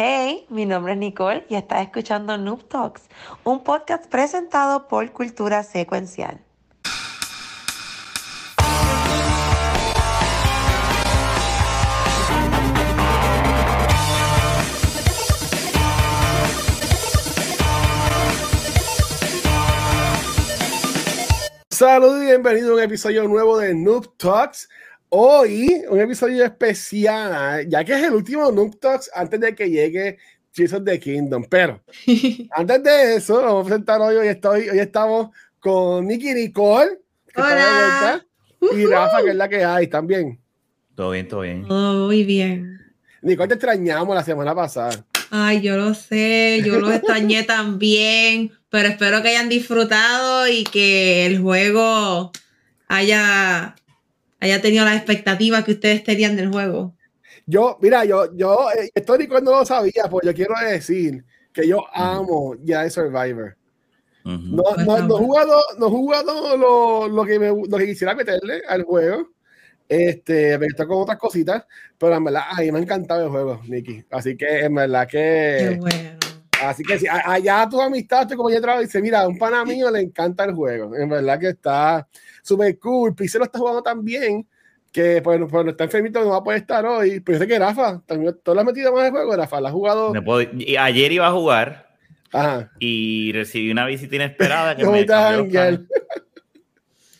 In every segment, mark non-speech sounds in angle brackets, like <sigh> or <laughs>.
Hey, mi nombre es Nicole y estás escuchando Noob Talks, un podcast presentado por Cultura Secuencial. Saludos y bienvenido a un episodio nuevo de Noob Talks. Hoy, un episodio especial, ya que es el último Noob Talks antes de que llegue Jesus the Kingdom. Pero <laughs> antes de eso, vamos a presentar hoy. Hoy, estoy, hoy estamos con Nicky Nicole. Que Hola. vuelta, y Rafa, que es la que hay también. Todo bien, todo bien. Oh, muy bien. Nicole, te extrañamos la semana pasada. Ay, yo lo sé, yo los extrañé <laughs> también, pero espero que hayan disfrutado y que el juego haya, haya tenido las expectativas que ustedes tenían del juego. Yo, mira, yo, yo, eh, esto Nicole no lo sabía, pues yo quiero decir que yo amo ya Survivor. No, Pues no, no he jugado, no he jugado lo, lo, que me, lo que quisiera meterle al juego. Este, me está con otras cositas, pero en verdad, a mí me ha encantado el juego, Nicky. Así que en verdad Qué que. bueno. Así que si allá tu amistad, tu compañero dice: Mira, a un pana mío le encanta el juego. En verdad que está súper cool. Pixel lo está jugando tan bien que, pues, pues no está enfermito, no va a poder estar hoy. Pero yo sé que Rafa, también, ¿tú lo has metido más de juego, Rafa? ¿La has jugado? Me puedo- y ayer iba a jugar Ajá. y recibí una visita inesperada que <laughs> ¿Cómo me.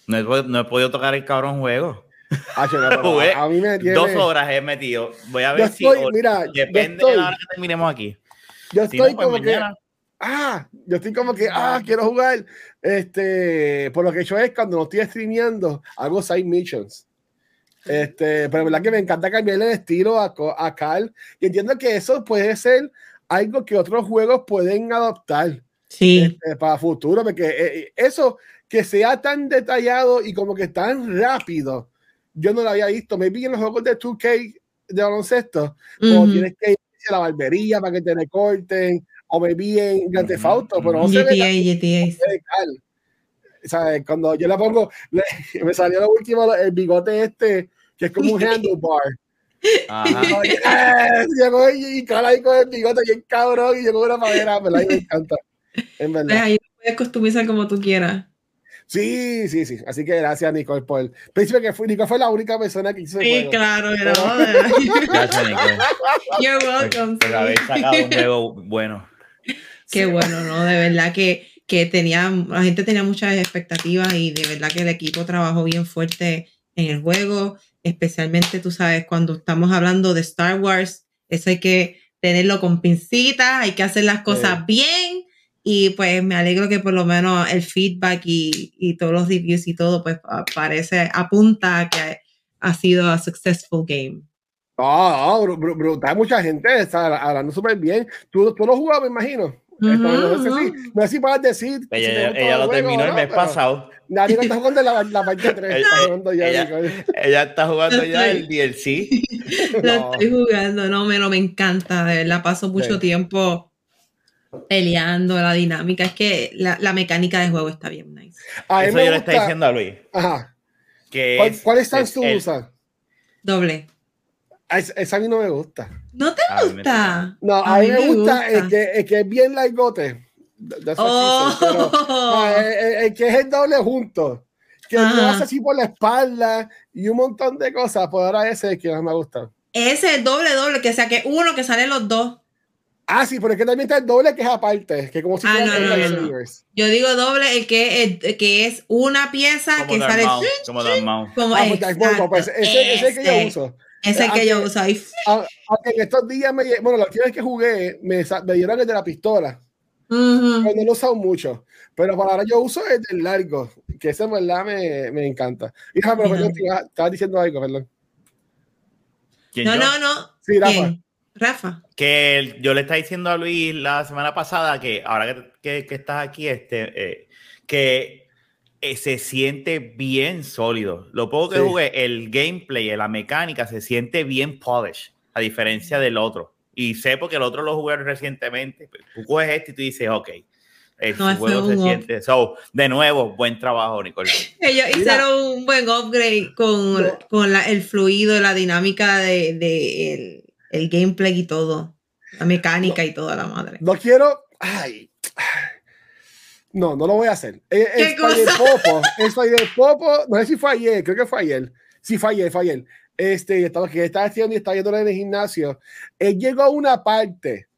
No he, podido- no he podido tocar el cabrón juego. Ah, yo no, pero <laughs> Jugué a, mí me tiene... Dos horas he metido. Voy a Yo ver si. estoy, mira, depende estoy, de la hora que terminemos aquí. Yo Si estoy no, pues como que, ah, yo estoy como que, ah, quiero jugar. Este, por lo que hecho es cuando no estoy streameando, hago side missions. Este, pero la verdad que me encanta cambiarle el estilo a, a Carl. Y entiendo que eso puede ser algo que otros juegos pueden adoptar Sí, este, para futuro, porque eh, eh, eso que sea tan detallado y como que tan rápido, yo no lo había visto. Me vi en los juegos de 2K de baloncesto, o Ujú. tienes que ir la barbería para que te recorten, o me vi en Grand Theft Auto, pero no se ve GTA. Cuando yo le pongo, le- <laughs> me salió lo último, el bigote este, que es como un <laughs> handlebar. Ajá. Yo, yes, llegó y, y cara ahí con el bigote bien cabrón, y llegó una madera, me encanta. En Pues verdad. ahí lo puedes customizar como tú quieras. Sí, sí, sí. Así que gracias, Nicole, por. Príncipe, que fue, Nicole fue la única persona que hizo el Sí, juego. claro, Pero- ¿no? <laughs> Gracias, Nicole. You're welcome. por haber sí. sacado un juego bueno. Qué bueno, ¿no? De verdad que, que tenía, la gente tenía muchas expectativas y de verdad que el equipo trabajó bien fuerte en el juego, especialmente, tú sabes, cuando estamos hablando de Star Wars, eso hay que tenerlo con pincitas, hay que hacer las cosas bien y pues me alegro que por lo menos el feedback y, y todos los reviews y todo, pues pa- parece, apunta a que ha sido a successful game. No, no, bru- bru- brutal, mucha gente está hablando súper bien. Tú, tú lo jugabas, me imagino. No, sé si, no sé si puedes decir. si Ella, gustó ella el lo juego terminó el no, mes pasado. Nadie no está jugando la, la parte 3. Ella- Está jugando ya, ella-. Ella está jugando ya el DLC. Lo <laughs> No. estoy jugando, no, me, no, me encanta, de verdad, paso mucho Sí. tiempo peleando, la dinámica, es que la, la mecánica de juego está bien nice. A Eso me yo le está gusta- diciendo a Luis. Ajá. Que ¿Cuál, es- ¿Cuál stance es tú el- usas? Doble. A Esa, a mí no me gusta. ¿No te A mí me gusta? No, a, mí me gusta, El, que, el que es bien largote. Pero- Oh, No, el, el- el que es el doble junto. Que lo hace así por la espalda y un montón de cosas. Pues ahora ese es el que más me gusta. ese es doble, doble, que sea que uno que salen los dos. Ah, sí, pero es que también está el doble que es aparte. Que como si Ah, fuera no, no, no. Yo digo doble, el que, el que es una pieza Como que sale Maul, como Maul. como Ah, pues, exacto, pues ese, ese es el que yo uso. Ese es el que yo uso ahí. Ah, Aunque en estos días, me, bueno, la última vez que jugué, me, me dieron el de la pistola. Ujú. pero no lo he usado mucho. Pero para ahora yo uso el del largo, que ese en verdad me, me encanta. Y déjame, pero perdón, estabas diciendo algo, perdón. ¿Quién No, yo? no, no. Sí, Rafa. ¿Quién? Rafa. Que el- yo le estaba diciendo a Luis la semana pasada que ahora que, que- que estás aquí, este, eh, que eh, se siente bien sólido. Lo poco que Sí. jugué, el gameplay, la mecánica, se siente bien polished, a diferencia del otro. Y sé porque el otro lo jugué recientemente. Tú coges este y tú dices, ok, el No, ese juego es se siente. So, de nuevo, buen trabajo, Nicole. <laughs> Ellos Mira. hicieron un buen upgrade con, No. con la- el fluido, la dinámica de, de el, el gameplay y todo. La mecánica y toda la madre. No quiero. Ay. No, no lo voy a hacer. Eh, ¿Qué cosa? Popo, Spider Popo, no sé si fue ayer, creo que fue ayer. Sí, fue ayer, fue ayer. Este, estaba, que estaba haciendo y estaba yendo en el gimnasio. Él llegó a una parte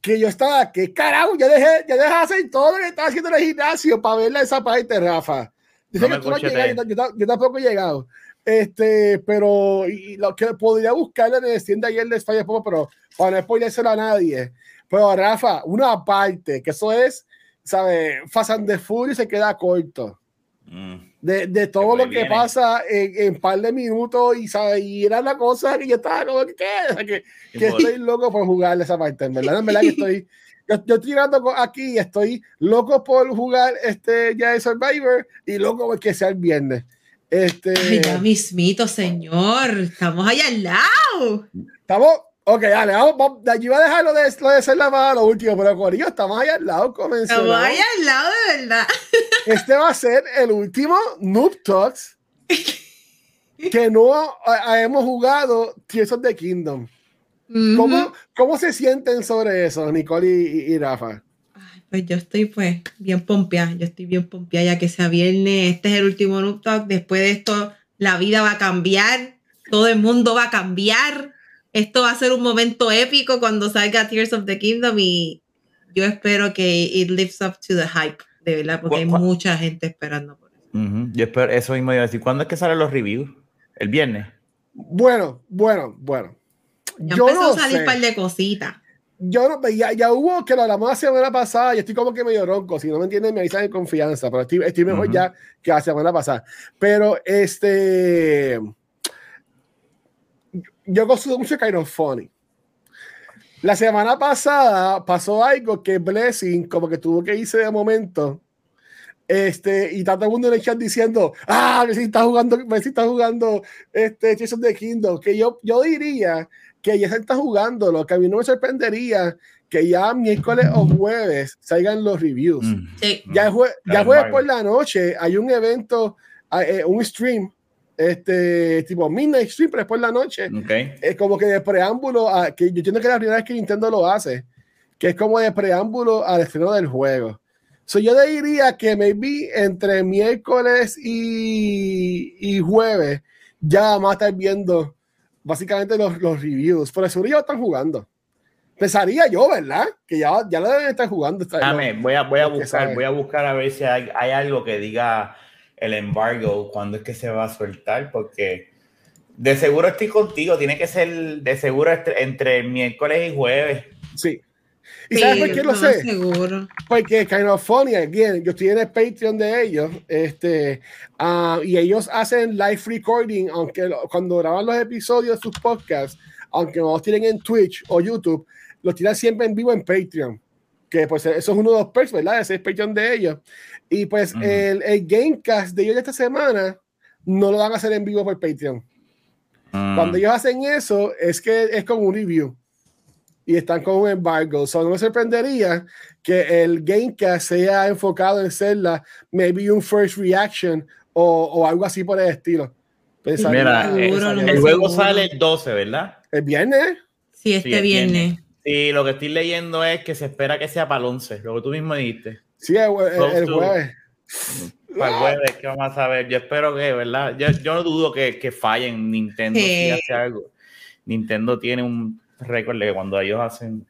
que yo estaba, que carajo, ya dejé, ya dejé de hacer todo lo que estaba haciendo en el gimnasio para verla esa parte, Rafa. Dice No que tú no has llegado, yo- yo tampoco he llegado. Este, pero y lo que podría buscarla en el de ayer de Spider Popo, pero para no spoilerselo a nadie. Pero Rafa, una parte, que eso es, ¿sabes? Fast and the Furious se queda corto. Mm. De, de todo lo que viene. pasa en, en par de minutos y, ¿sabes? y era la cosa que yo estaba como que, que, que estoy loco por jugar esa parte, en verdad, en verdad que estoy, <laughs> yo, yo estoy co- aquí y estoy loco por jugar este ya de Survivor y loco por que sea el viernes. Este, Ay, ya mismito, señor. Estamos allá al lado. estamos, ok, dale, vamos, vamos, de allí va a dejar lo de, lo de ser la mano lo último, pero Corillo, estamos allá al lado, Estamos comenzamos. allá al lado de verdad. <laughs> Este va a ser el último Noob Talks que no ha- hemos jugado Tears of the Kingdom. ¿Cómo, Ujú. ¿Cómo se sienten sobre eso, Nicole y, y- y Rafa? Pues yo estoy pues bien pompeada, yo estoy bien pompeada ya que sea viernes, este es el último Noob Talk, después de esto la vida va a cambiar, todo el mundo va a cambiar, esto va a ser un momento épico cuando salga Tears of the Kingdom y yo espero que it lives up to the hype, de verdad, porque hay ¿Cuál- cuál- mucha gente esperando por eso. Yo espero, eso mismo iba a decir. ¿Cuándo es que salen los reviews? ¿El viernes? Bueno, bueno, bueno. Ya Yo empezó no a salir un par de cositas. Yo no, ya, ya hubo que lo hablamos la semana pasada y estoy como que medio ronco. Si no me entienden, me avisan en confianza, pero estoy, estoy mejor Ujú. ya que la semana pasada. Pero este. Yo consumo mucho Kind of Funny. La semana pasada pasó algo que Blessing como que tuvo que irse de momento. Este, y está todo el mundo en el chat diciendo, ah, Messi está jugando, Messi está jugando este of the Kingdom. Que yo, yo diría que ya se está jugando, lo que a mí no me sorprendería que ya miércoles o jueves salgan los reviews. Mm. Sí. Ya, jue- ya jueves por la noche hay un evento, eh, un stream, este tipo midnight stream, pero es por la noche. Ok. Es como que de preámbulo, a, que yo entiendo que es la primera vez que Nintendo lo hace, que es como de preámbulo al estreno del juego. So yo le diría que maybe entre miércoles y, y jueves ya vamos a estar viendo básicamente los, los reviews. Por eso ya están jugando. Pensaría yo, ¿verdad? Que ya, ya lo deben estar jugando. Dame, voy a, voy a buscar, voy a buscar a ver si hay, hay algo que diga el embargo, cuándo es que se va a soltar, porque de seguro estoy contigo, tiene que ser de seguro entre, entre miércoles y jueves. Sí. ¿Y sabes por qué lo sé? Seguro. Porque Kind of Funny, again, yo estoy en el Patreon de ellos, este, ah, y ellos hacen live recording, aunque lo- cuando graban los episodios de sus podcasts, aunque no los tienen en Twitch o YouTube, los tiran siempre en vivo en Patreon. Que pues eso es uno de los perks, ¿verdad? Ese es Patreon de ellos. Y pues Ujú. el, el Gamecast de ellos de esta semana no lo van a hacer en vivo por Patreon. Mm. Cuando ellos hacen eso, es que es como un review. Y están con un embargo. So, no me sorprendería que el Gamecast sea enfocado en ser la, maybe un first reaction o, o algo así por el estilo. Pensaría- Mira, eh, Seguro, el me juego seguro. sale el 12, ¿verdad? el viernes. Sí, este Sí, el viernes. Sí, lo que estoy leyendo es que se espera que sea para el 11, lo que tú mismo dijiste. Sí, el, el- el jueves. Para el jueves, ¿qué vamos a saber? Yo espero que, ¿verdad? Yo, yo no dudo que, que fallen. Nintendo Sí. si hace algo. Nintendo tiene un récord de que cuando ellos hacen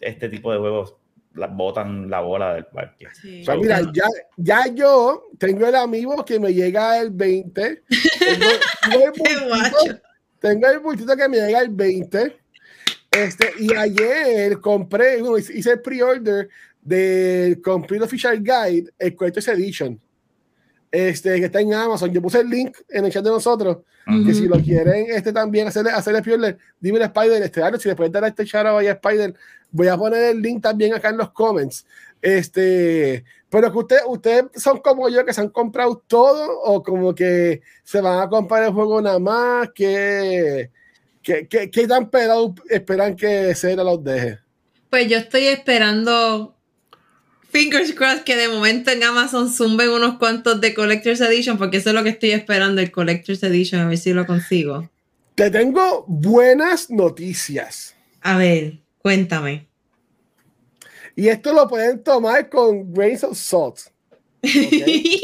este tipo de juegos, la, botan la bola del parque. Sí. O sea, mira, ya, ya yo tengo el amigo que me llega el 20. Tengo, tengo el <laughs> bultito- guacho. tengo el bultito que me llega el 20. Este, y ayer compré, bueno, hice el pre-order del Complete Official Guide, el Collector's Edition. Este, que está en Amazon. Yo puse el link en el chat de nosotros. Ujú. Que si lo quieren este también hacerle, hacerle dime el Spider, este año, si le pueden dar a este shout out a Spider, voy a poner el link también acá en los comments. Este, pero que ustedes ustedes son como yo que se han comprado todo o como que se van a comprar el juego nada más, que ¿Qué, qué, qué tan esperan que Zelda los deje? Pues yo estoy esperando. Fingers crossed que de momento en Amazon zumben unos cuantos de Collector's Edition, porque eso es lo que estoy esperando, el Collector's Edition, a ver si lo consigo. Te tengo buenas noticias. A ver, cuéntame. Y esto lo pueden tomar con grains of salt. <laughs> ¿okay?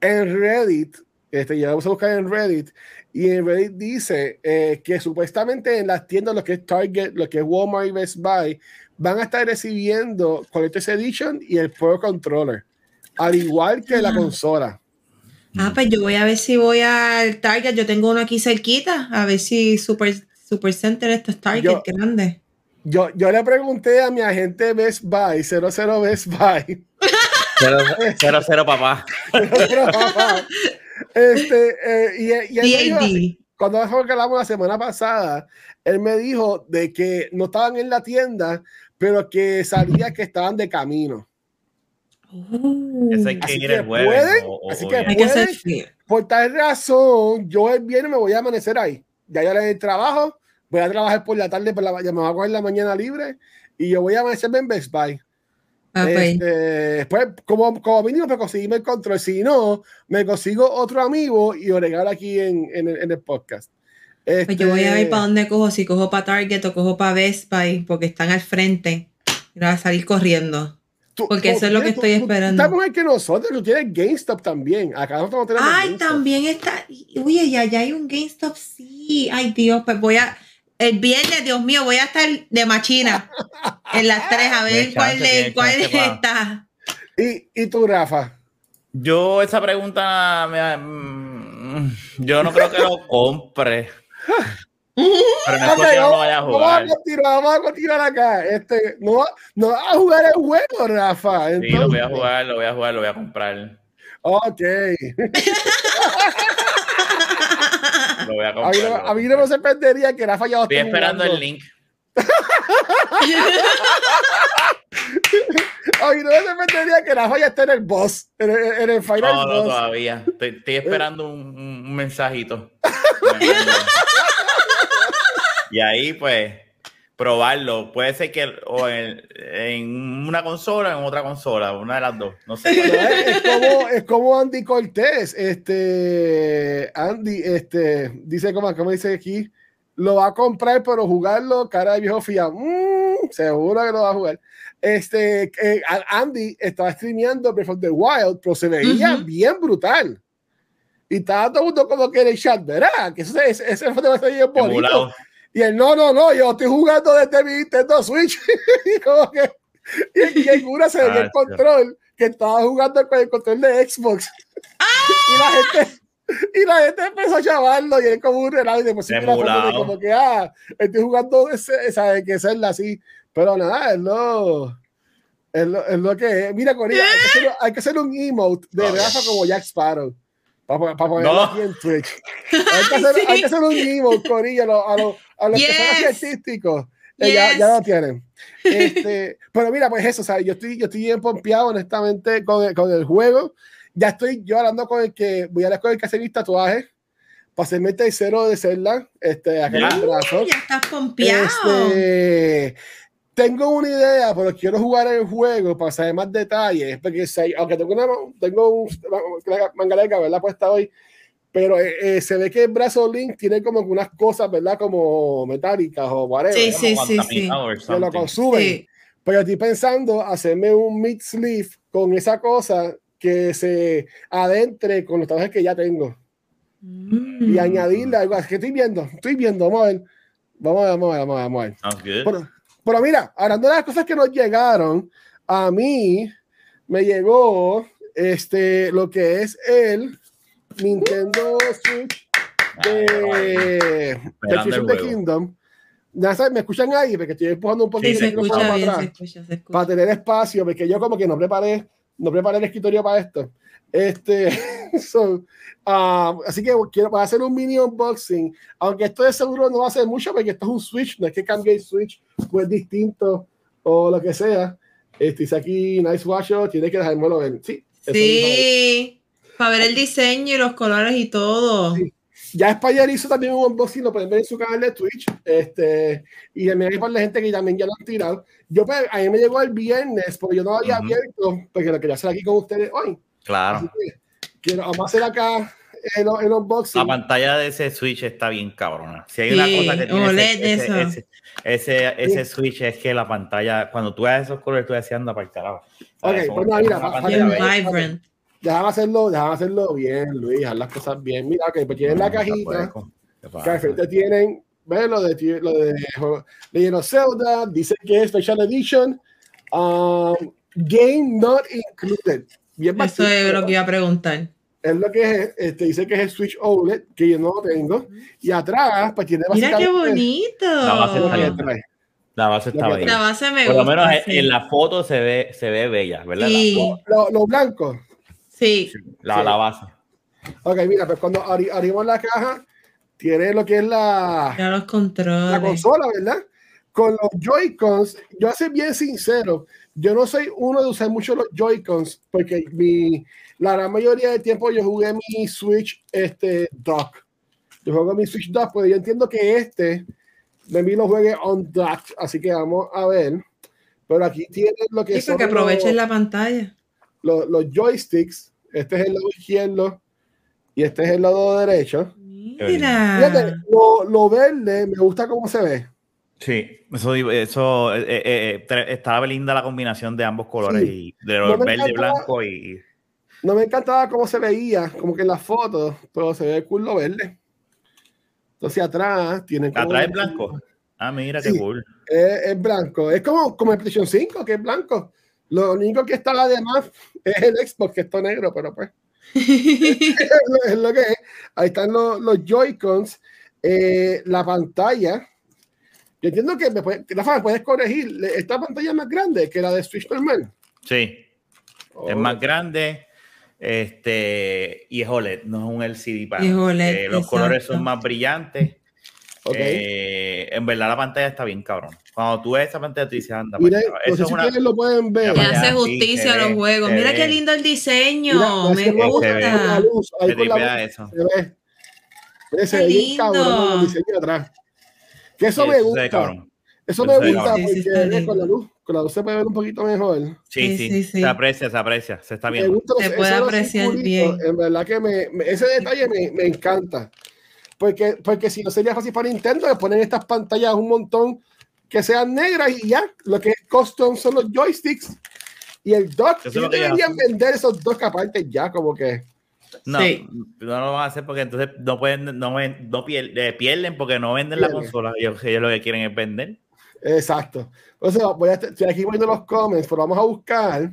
en Reddit, este, ya vamos a buscar en Reddit, y en Reddit dice eh, que supuestamente en las tiendas, lo que es Target, lo que es Walmart y Best Buy, van a estar recibiendo Collector's Edition y el Pro Controller, al igual que la Ah. consola. Ah, pues yo voy a ver si voy al Target. Yo tengo uno aquí cerquita. A ver si Super, Super Center esto es Target Yo- grande. Yo, yo le pregunté a mi agente Best Buy, 00 Best Buy, Cero, <laughs> cero, cero, papá. Pero, papá, este, eh, y, y él me dijo cuando nosotros hablamos la semana pasada, él me dijo de que no estaban en la tienda, pero que sabía que estaban de camino. Uh, Así que el jueves. pueden, o- o- así que ya. hay que hacer puede- frío. Por tal razón, yo el viernes me voy a amanecer ahí. Ya yo le el trabajo, voy a trabajar por la tarde, por la, ya me voy a coger la mañana libre y yo voy a amanecerme en Best Buy. Ah, pues, Este, después, como, como mínimo, me conseguirme el control. Si no, me consigo otro amigo y oregar aquí en, en, el, en el podcast. pues yo voy a ver Este, para dónde cojo, si cojo para Target o cojo para Best Buy, porque están al frente. Y va a salir corriendo. tú- porque tú eso es lo que tú- estoy esperando. Tú estás mejor que nosotros, tú tienes GameStop también. Acá nosotros no tenemos Ay, GameStop. también está. Uy, ya, ya hay un GameStop, sí. Ay, Dios, pues voy a. El viernes, Dios mío, voy a estar de machina <laughs> en las tres a ver cuál, de, cuál está. ¿Y, y tú, Rafa? Yo esa pregunta me- mm, yo no creo que lo <laughs> compre. Pero no es porque no lo vamos, vaya a vamos jugar. a continuar, vamos a continuar acá. Este, no, va- no vas a jugar el juego, Rafa. Sí, lo voy a jugar, lo voy a jugar, lo voy a comprar. Ok. <laughs> Lo voy a A mí, comprar. no, a mí no me sorprendería que Rafa ya lo Estoy esperando jugando. el link. <laughs> A mí no me sorprendería que Rafa ya esté en el boss, en el, en el final No, no, boss. todavía. Estoy, estoy esperando un- un mensajito. <laughs> y ahí, pues, probarlo. Puede ser que o en, en una consola o en otra consola, una de las dos. No sé. Es, es como, es como Andy Cortés. Este, Andy, este, dice como, como dice aquí, lo va a comprar, pero jugarlo, cara de viejo fía. Mm, seguro que lo va a jugar. Este, eh, Andy estaba streameando Breath of the Wild, pero se veía bien brutal. Y estaba todo el mundo como que en el chat, ¿verdad? Que ese, ese, ese fue demasiado bonito. Emulado. Y él, no, no, no, yo estoy jugando desde mi Nintendo Switch. <laughs> y como que, y, y en una se veía el Ah, control que estaba jugando con el control de Xbox. y la gente, y la gente empezó a llamarlo y él como un relajo y después sí, como que, ah, estoy jugando ese, esa que serla así. Pero nada, es lo, es lo, es lo que es. Mira, Corina, hay, que hacer, hay que hacer un emote de Oh. Rafa como Jack Sparrow. Para ponerlo No. aquí en Twitch. <laughs> Hay que hacer, hay que hacer un emote, Corilla, a los, a los, a los que son así Yes. artísticos. Eh, ya, Yes. ya lo tienen. <laughs> Este, pero mira, pues eso, o sea, yo estoy, yo estoy bien pompeado, honestamente, con el, con el juego. Ya estoy yo hablando con el que voy a la escuela que hacer mis tatuajes para hacerme el tercero de Zelda, este, acá en Ya. el estás pompeado. Este, tengo una idea, pero quiero jugar el juego para saber más detalles. Porque aunque tengo una tengo un, una manga larga, ¿verdad? Puesta hoy, pero eh, eh, se ve que el brazo Link tiene como unas cosas, ¿verdad? Como metálicas o whatever. Sí, sí, sí, or que lo consumen. Sí. Pero estoy pensando hacerme un mid sleeve con esa cosa que se adentre con los trajes que ya tengo Mm. y añadirle algo. Es que estoy viendo, estoy viendo, vamos a ver. Vamos a ver, vamos a ver, vamos a ver. Vamos a ver. Sounds good. Pero, pero mira, hablando de las cosas que nos llegaron, a mí me llegó este, lo que es el Nintendo Switch de, Tears the. Kingdom. Ya sabes, me escuchan ahí porque estoy empujando un poquito Sí, se escucha para bien, atrás se escucha, se escucha. para tener espacio, porque yo como que no preparé, no preparé el escritorio para esto. Este, <laughs> so, ah, así que quiero para hacer un mini unboxing, aunque esto de seguro no va a ser mucho, porque esto es un Switch, no es que cambie el Switch, pues distinto o lo que sea. Este, dice aquí, nice watch, tiene que dejármelo ver. Sí. Sí, para ver el diseño y los colores y todo. Sí. Ya España hizo también un unboxing, lo pueden ver en su canal de Twitch. Este, y también hay para la gente que también ya lo han tirado. Yo, pues, a mí me llegó el viernes, porque yo no lo había Ujú. abierto, porque lo quería hacer aquí con ustedes hoy. Claro. que quiero, vamos a hacer acá el, el unboxing. La pantalla de ese Switch está bien cabrona. Si hay una Sí, cosa que tiene ese, ese, eso. ese, ese, ese Switch es que la pantalla, cuando tú ves esos colores, tú decías, anda para el carajo. Ok, pues no, mira, una para- bella. vibrant. Déjame hacerlo, déjame hacerlo bien, Luis, haz las cosas bien. Mira, ok, pues tienen la No, cajita, tampoco. ¿Qué que al frente tienen, ves lo de lo de Legend of Zelda, dice que es Special Edition, um, Game Not Included. Bien Eso básico, es lo que iba a preguntar. es lo que es, este, dice que es el Switch OLED, que yo no lo tengo, y atrás, pues tiene Mira qué bonito. La base está que bien. La base está que- La bella. base me Por lo menos en- sí. en la foto se ve, se ve bella, ¿verdad? Sí, Lo, lo blanco. Sí. La, Sí. la base. Ok, mira, pues cuando abri- abrimos la caja, tiene lo que es la, Ya los la controles. consola, ¿verdad? Con los Joy-Cons, yo soy bien sincero, yo no soy uno de usar mucho los Joy-Cons, porque mi, la gran mayoría del tiempo yo jugué mi Switch este, dock. Yo juego mi Switch dock, porque yo entiendo que este de mí lo juegue on dock, así que vamos a ver. Pero aquí tienen lo que Sí, son para que aprovechen los, la pantalla. Los, los joysticks. Este es el lado izquierdo y este es el lado derecho. Mira. Fíjate, lo, lo verde me gusta cómo se ve. Sí, eso, eso eh, eh, eh, tre- estaba linda la combinación de ambos colores, Sí. y de No verde, encantaba- blanco y. No me encantaba cómo se veía, como que en las fotos, pero se ve cool lo verde. Entonces atrás tienen como- Atrás es blanco. Ah, mira qué Sí. cool. Es, es blanco. Es como, como el PlayStation 5, que es blanco. Lo único que está además es el Xbox, que está negro, pero pues <laughs> es lo, es lo que es. Ahí están los, los Joy-Cons, eh, la pantalla. Yo entiendo que me puede- Rafa, me puedes corregir. Esta pantalla es más grande que la de Switch normal. Sí, es Oh, más grande. Este, y es OLED, no es un LCD OLED, Eh, los colores son más brillantes. Eh, en verdad la pantalla está bien cabrón. Cuando tú ves esa pantalla, tú dices, anda, Miren, pues, no eso es si una, lo pueden ver. Ya Le hace justicia se a los ve, juegos. se Mira ve. qué lindo el diseño. Mira, me como se ve. con la gusta. luz, ahí con la luz, eso. se ve. Se Qué ve bien lindo. cabrón el diseño atrás. Que eso Sí, me se ve gusta. cabrón. Eso me se gusta. Sí, porque con la luz, con la luz se puede ver un poquito mejor. Sí, Sí, sí, se aprecia, se aprecia, se está Me viendo. gusta Se puede apreciar bien. En verdad que me, me- ese detalle me, me encanta. Porque, porque si no sería fácil para Nintendo, le ponen estas pantallas un montón que sean negras y ya. Lo que es custom son los joysticks y el dock. Ellos deberían vender esos dos aparte ya, como que. No, Sí. no lo van a hacer porque entonces no pueden, no, no pier- eh, pierden porque no venden la Pierden. consola. Ellos, ellos lo que quieren es vender. Exacto. Entonces, voy a estoy aquí viendo los comments, pero vamos a buscar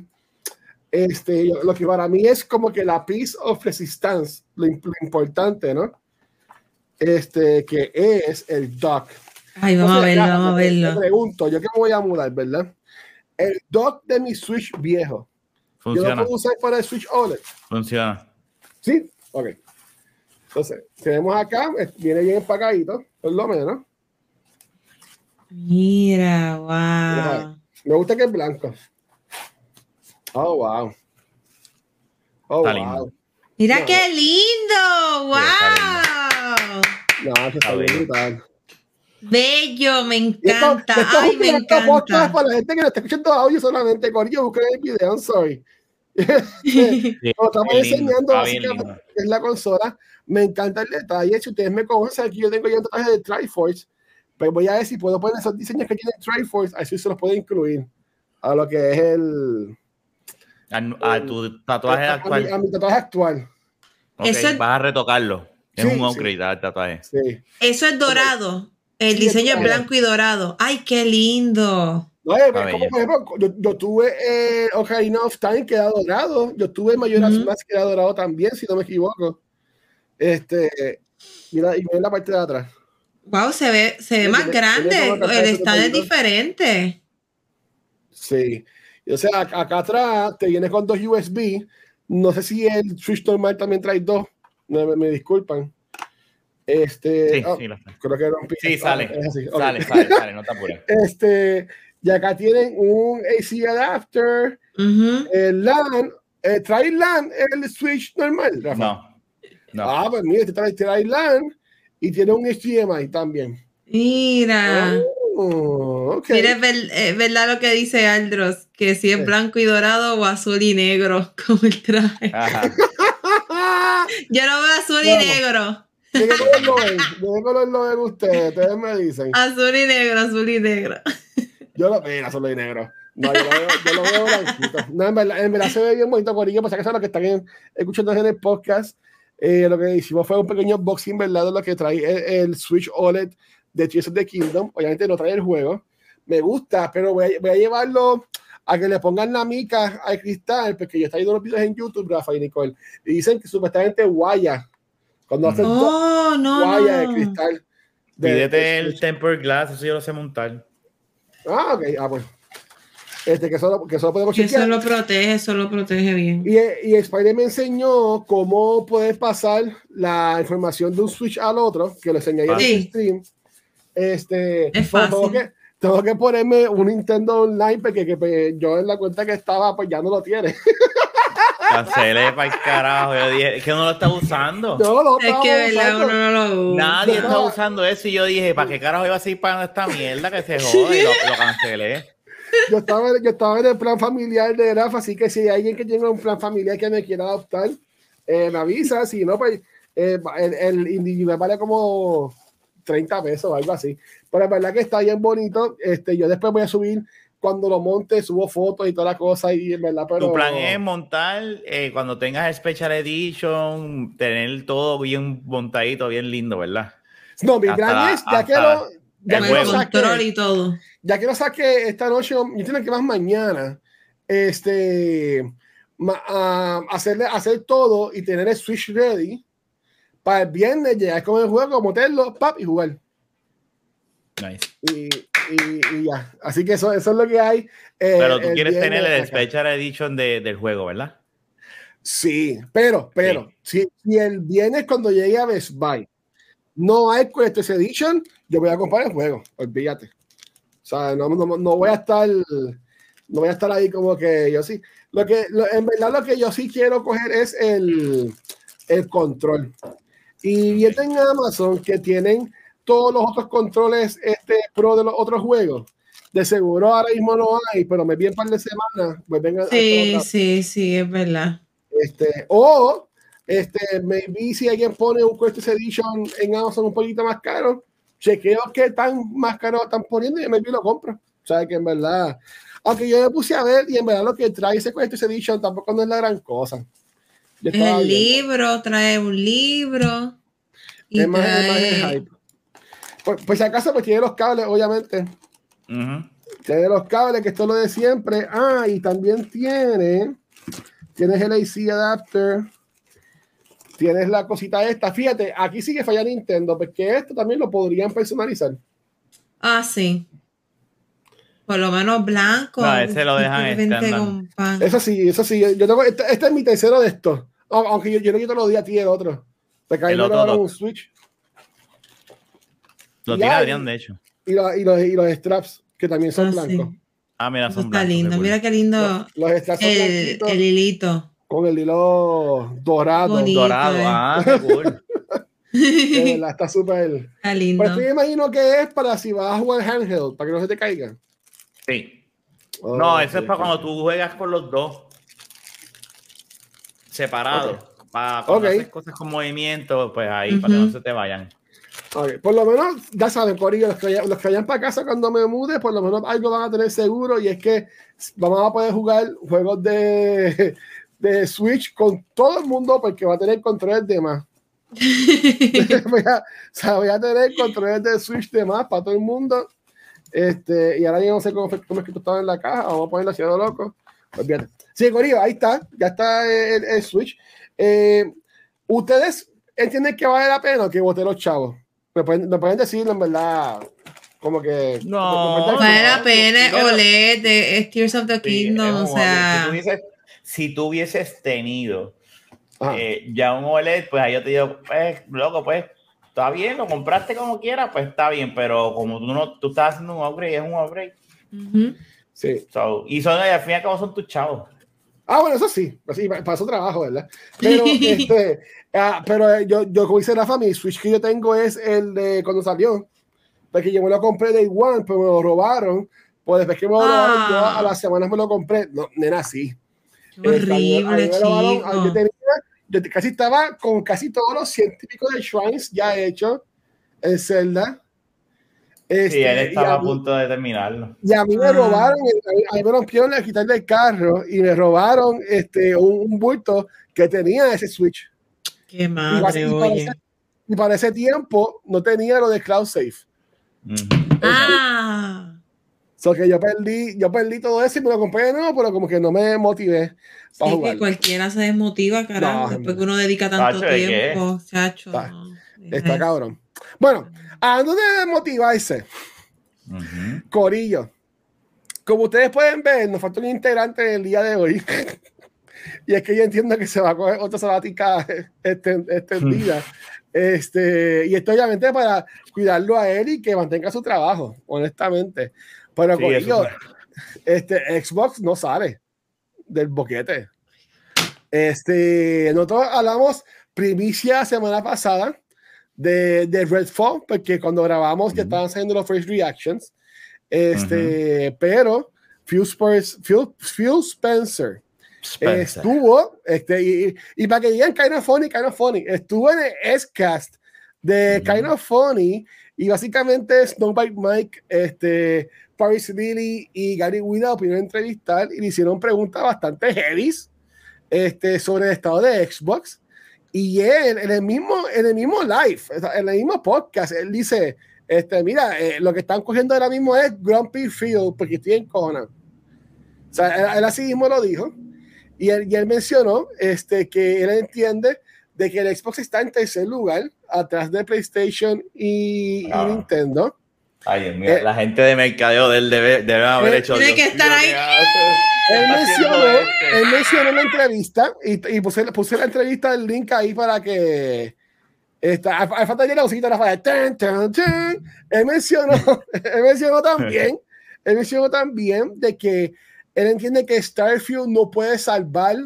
este, lo, que para mí es como que la piece of resistance, lo, lo importante, ¿no? Este, que es el dock. Ay, vamos a verlo, vamos a te- te verlo. pregunto, yo que me voy a mudar, ¿verdad? El dock de mi Switch viejo, yo lo Funciona, puedo usar para el Switch OLED. funciona. ¿Sí? Ok. Entonces, tenemos acá, eh, viene bien empacadito, por lo menos. Mira, wow. Me gusta que es blanco. Oh, wow. Oh, Está wow. lindo. Mira No. qué lindo, wow. No, que está bien bello. brutal. Bello, me encanta. esto es Ay, me encanta. para la gente que no está escuchando audio solamente. Corillo, busquen el video, I'm sorry. Sí, <laughs> Como estamos enseñando básicamente es la consola. Me encanta el detalle. Si ustedes me conocen, aquí yo tengo ya un traje de Triforce. Pero voy a ver si puedo poner esos diseños que tiene Triforce, así se los puedo incluir a lo que es el. A, a tu tatuaje a, actual. mi, a mi tatuaje actual. Ok, Eso es- vas a retocarlo. Es Sí, un sí. upgrade al tatuaje. Sí. Eso es dorado. El Sí, diseño es blanco y dorado. Ay, qué lindo. No, es Está como bello. por ejemplo, yo, yo tuve eh, Ocarina of Time que era dorado. Yo tuve Majora's Ujú. Mask que era dorado también, si no me equivoco. Este, mira, y mira la parte de atrás. Wow, se ve, se ve Sí, más tiene- grande. tiene El stand es diferente. Sí. Y, o sea, acá, acá atrás te viene con dos USB. No sé si el Switch normal también trae dos. Me, me- me disculpan. Este, Sí, oh, sí, lo- creo que rompí. sí, Ah, sale. así, ok. Sale, sale, sale, no te apures. <laughs> Este, y acá tienen un AC adapter, el LAN. Eh, ¿Trae LAN el Switch normal, Rafa? No, no. Ah, pues mira, este trae, trae LAN y tiene un HDMI también. Mira. Oh, ok. Mira, es ver- es verdad lo que dice Aldros, que si es Sí. blanco y dorado o azul y negro, <laughs> como el traje. Ajá. <laughs> Yo lo veo azul y negro. ¿De qué color lo ven? ¿De qué color lo ven ustedes? Ustedes me dicen. Azul y negro, azul y negro. <laughs> Yo lo veo azul y negro. No, yo lo veo, yo lo veo blanquito. No, en verdad, en verdad se ve bien bonito, Corillo. Pues acaso los que están en- escuchando en el podcast, eh, lo que hicimos fue un pequeño unboxing, ¿verdad? De lo que trae el, el Switch OLED de Tears of the Kingdom. Obviamente no trae el juego. Me gusta, pero voy a, voy a llevarlo a que le pongan la mica al cristal, porque yo estoy viendo los videos en YouTube, Rafa y Nicole, y dicen que supuestamente guaya. Cuando hacen Oh, no, guaya de no. cristal. de- Pídete de el tempered glass, eso yo lo sé montar. Ah, ok. Ah, pues. Este, que solo, que solo podemos Que chequear. eso lo protege, eso lo protege bien. Y, y Spider me enseñó cómo puedes pasar la información de un Switch al otro, que lo enseñé ayer en el stream. Este, Es Tengo fácil. que, tengo que ponerme un Nintendo Online porque que, pues, yo en la cuenta que estaba, pues ya no lo tiene. Cancelé para el carajo. Yo dije, es que uno lo está usando. No, lo Es que verdad usando. uno no lo usa. Nadie está usando eso y yo dije, ¿para qué carajo iba a seguir pagando esta mierda que se <laughs> jode? Y lo, lo cancelé. Yo estaba, yo estaba en el plan familiar de Rafa, así que si hay alguien que tenga un plan familiar que me quiera adoptar, eh, me avisa. Si no, pues eh, el, el individual vale como 30 pesos o algo así. Pero la verdad que está bien bonito. Este, yo después voy a subir cuando lo monte, subo fotos y toda la cosa. Y en verdad, pero. Tu plan es montar, eh, cuando tengas el Special Edition, tener todo bien montadito, bien lindo, ¿verdad? No, mi hasta la- es, ya que lo, ya que lo saque, y todo. ya que lo saque esta noche, yo entiendo que más mañana, este, ma- a- hacerle, hacer todo y tener el Switch ready para el viernes llegar con el juego, meterlo, pap, y jugar. Nice. Y, y- y ya. Así que eso, eso es lo que hay. eh, Pero tú el quieres tener el. Special Edition de- del juego, ¿verdad? Sí, pero, pero, si, si el viernes cuando llegue a Best Buy no hay Collector's Edition, yo voy a comprar el juego, olvídate. O sea, no, no, no voy a estar, no voy a estar ahí como que yo sí. Lo que, lo- en verdad lo que yo sí quiero coger es el, el control. Y viendo en Amazon que tienen todos los otros controles este pro de los otros juegos. De seguro ahora mismo no hay, pero me vi un par de semanas, pues vengan Sí, sí, sí, es verdad. este, o este, maybe si alguien pone un Quest Edition en Amazon un poquito más caro, chequeo qué tan más caro están poniendo y maybe lo compro. O sea que en verdad, aunque yo me puse a ver y en verdad lo que trae ese Quest Edition tampoco no es la gran cosa. El viendo. libro, trae un libro. Y Es más, es más el trae... hype. Pues, pues si acaso pues tiene los cables, obviamente. Tiene los cables, que esto es lo de siempre. Ah, y también tiene, tienes el AC adapter, tienes la cosita esta. Fíjate, aquí sigue falla Nintendo, porque esto también lo podrían personalizar. Ah, sí. Por lo menos blanco. No, ese lo dejan pan. Eso sí, eso sí. Yo tengo, este, este es mi tercero de estos. Au- Aunque yo, yo no quito los días a ti el otro. Porque ahí El otro no. un Switch. Lo hay- Adrián, de hecho. Y, los- y los, y los straps, que también son Ah, sí. blancos. Ah, mira, son está blancos, lindo. qué cool. Mira qué lindo Los, los straps son el, blanquitos el hilito. con el hilo dorado. Bonito. Dorado, eh. ah, qué cool. <laughs> De verdad, está súper. Está lindo. Pero esto yo imagino que es para si vas a jugar handheld, para que no se te caiga. Sí. Oh, No, eso es para cuando tú juegas con los dos separados. Para haces cosas con movimiento, pues ahí, para que no se te vayan. Por lo menos, ya saben, Corillo, los que, vayan, los que vayan para casa cuando me mude, por lo menos algo van a tener seguro y es que vamos a poder jugar juegos de, de Switch con todo el mundo porque va a tener controles de más. <laughs> voy, a, o sea, voy a tener controles de Switch de más para todo el mundo. Este, y ahora yo no sé cómo, cómo es que tú estabas en la caja, vamos a ponerlo así a lo loco. Olvídate. Sí, Corillo, ahí está, ya está el, el Switch. Eh, ¿Ustedes entienden que vale la pena o que voté los chavos? Me pueden, me pueden decir en verdad, como que. No, pueden Vale la pena Pero- OLED de es Tears of the Sí, Kingdom, es o sea. Si tú hubieses, si tú hubieses tenido eh, ya un OLED, pues ahí yo te digo, pues, loco, pues, está bien, lo compraste como quieras, pues está bien, pero como tú no, tú estás haciendo un upgrade, es un upgrade. ujú. Sí. So, y son, al fin y al cabo son tus chavos. Ah, bueno, eso sí, pues sí, para eso trabajo, ¿verdad? Pero, <laughs> este, ah, pero eh, yo, yo, como dice Rafa, mi Switch que yo tengo es el de cuando salió, porque yo me lo compré de One, pero me lo robaron, pues después que me lo robaron, yo Ah. a las semanas me lo compré, no, nena, sí. Mí horrible, robaron, chico. tenía, yo casi estaba con casi todos los científicos de Shrines ya hechos en Zelda. Sí, Este, él y estaba a punto de terminarlo. y a mí me Ah. robaron, a mí me rompieron la quitar del carro y me robaron este, un, un bulto que tenía ese Switch. Qué Y, madre, y para oye. ese, y para ese tiempo no tenía lo de Cloud Safe. Ujú. Ah, So que yo perdí, yo perdí todo eso y me lo compré de nuevo, pero como que no me motivé para sí, que cualquiera se desmotiva, carajo. No, después que uno dedica tanto tiempo, chacho. No, Está deja cabrón. Bueno, hablando de motivarse, Ujú. Corillo. Como ustedes pueden ver, nos falta un integrante en el día de hoy. <laughs> y es que yo entiendo que se va a coger otra sabática este- extendida. Este, y esto obviamente para cuidarlo a él y que mantenga su trabajo, honestamente. Pero Sí, Corillo, este, Xbox no sale del boquete. Este, nosotros hablamos primicia semana pasada de, de Redfall, porque cuando grabamos ya estaban saliendo los first reactions. Este, pero Phil, Spurs- Phil- Phil Spencer Spencer. estuvo, este, y, y para que digan kind of funny, kind of funny, estuvo en el S-Cast de Ujú. kind of funny y básicamente Snowbike Mike, este, Paris Lily y Gary Wida opinión entrevistar y le hicieron preguntas bastante heavy este, sobre el estado de Xbox y él en el mismo, en el mismo live, en el mismo podcast, él dice, este, mira, eh, lo que están cogiendo ahora mismo es Grumpy Field porque estoy en Conan. O sea, él, él así mismo lo dijo. Y él, y él mencionó este, que él entiende de que el Xbox está en tercer lugar, atrás de PlayStation y, y Ah. Nintendo. Ay, Dios mío, Eh, la gente de mercadeo de él debe, debe haber eh, hecho. tiene Dios que estar mío, ahí. ¿qué hace? Él mencionó, este? él mencionó en la entrevista y, y puse, puse la entrevista el link ahí para que está, al, al falta de la musiquita de Rafael. Tan, tan, tan. Él mencionó, <laughs> él mencionó también, él mencionó también de que él entiende que Starfield no puede salvar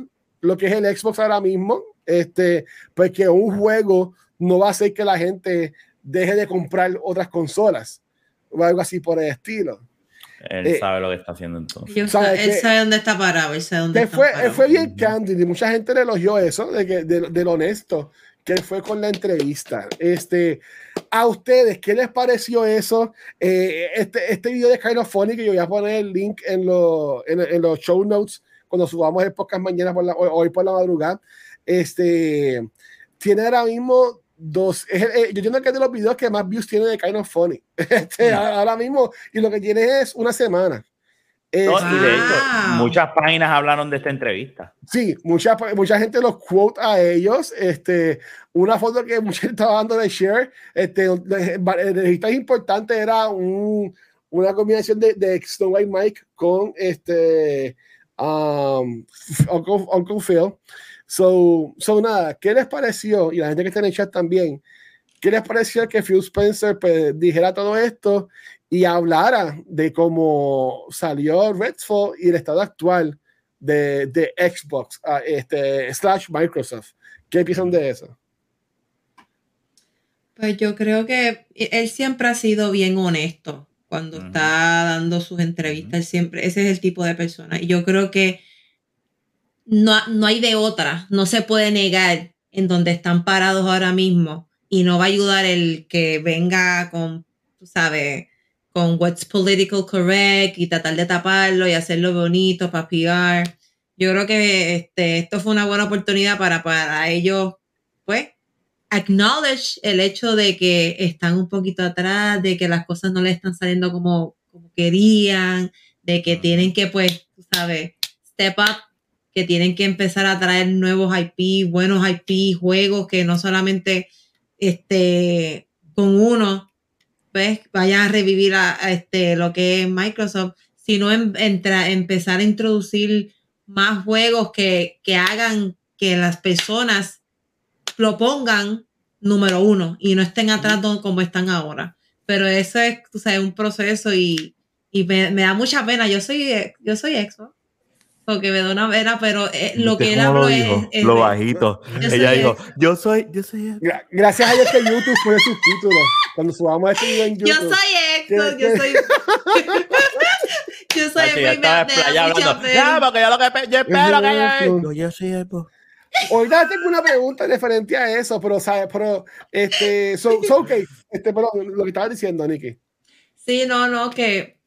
lo que es el Xbox ahora mismo, este, porque un juego no va a hacer que la gente deje de comprar otras consolas o algo así por el estilo. Él Eh, sabe lo que está haciendo entonces. Ellos ¿Sabe sa- él sabe dónde está parado, él sabe dónde está fue, él parado. fue bien candid y mucha gente le elogió eso, de, que, de, de lo honesto que él fue con la entrevista. Este, a ustedes, ¿qué les pareció eso? Eh, este, este video de Kind of Funny, que yo voy a poner el link en, lo- en, en los show notes cuando subamos el podcast mañana por la, hoy por la madrugada. Este, tiene ahora mismo dos, es el- eh, yo entiendo que es de los videos que más views tiene de Kind of Funny. <laughs> Este, ahora mismo, y lo que tiene es una semana. No, Este, y de hecho, Wow. muchas páginas hablaron de esta entrevista. Sí, mucha, mucha gente los quote a ellos. Este, una foto que mucha gente estaba dando de share, este, listas importantes era un, una combinación de, de Snow White Mike con este um, Uncle, Uncle Phil. So, so nada, ¿qué les pareció? Y la gente que está en el chat también, ¿qué les pareció que Phil Spencer pues, dijera todo esto y hablara de cómo salió Redfall y el estado actual de, de Xbox ah, este, slash Microsoft. ¿Qué piensan de eso? Pues yo creo que él siempre ha sido bien honesto cuando está dando sus entrevistas. Siempre, ese es el tipo de persona. Y yo creo que no, no hay de otra. No se puede negar en donde están parados ahora mismo. Y no va a ayudar el que venga con, tú sabes, con what's political correct y tratar de taparlo y hacerlo bonito para PR. Yo creo que este, esto fue una buena oportunidad para, para ellos, pues, acknowledge el hecho de que están un poquito atrás, de que las cosas no le están saliendo como, como querían, de que tienen que, pues, tú sabes, step up, que tienen que empezar a traer nuevos IP, buenos IP, juegos que no solamente este, con uno, pues, vayan a revivir a, a este, lo que es Microsoft, sino en, entra- empezar a introducir más juegos que, que hagan que las personas lo pongan número uno y no estén atrás como están ahora. Pero eso es, sabes, un proceso y, y me, me da mucha pena. Yo soy, eh, yo soy exo, porque me da una pena, pero eh, lo que él habló es, es lo de- bajito. Yo <laughs> Ella soy dijo, yo soy, yo soy. ex". Gra- gracias a Dios que YouTube pone subtítulos cuando subamos este video en Yo YouTube. soy exo, ¿Qué- yo qué? soy. <laughs> yo soy ya mucha hablando. pena. No, porque yo lo que yo espero que yo, yo soy el Ahorita tengo una pregunta referente a eso, pero, ¿sabes? Pero, este, so, <laughs> so, okay, este, pero lo que estabas diciendo, Nikki. Sí, no, no, que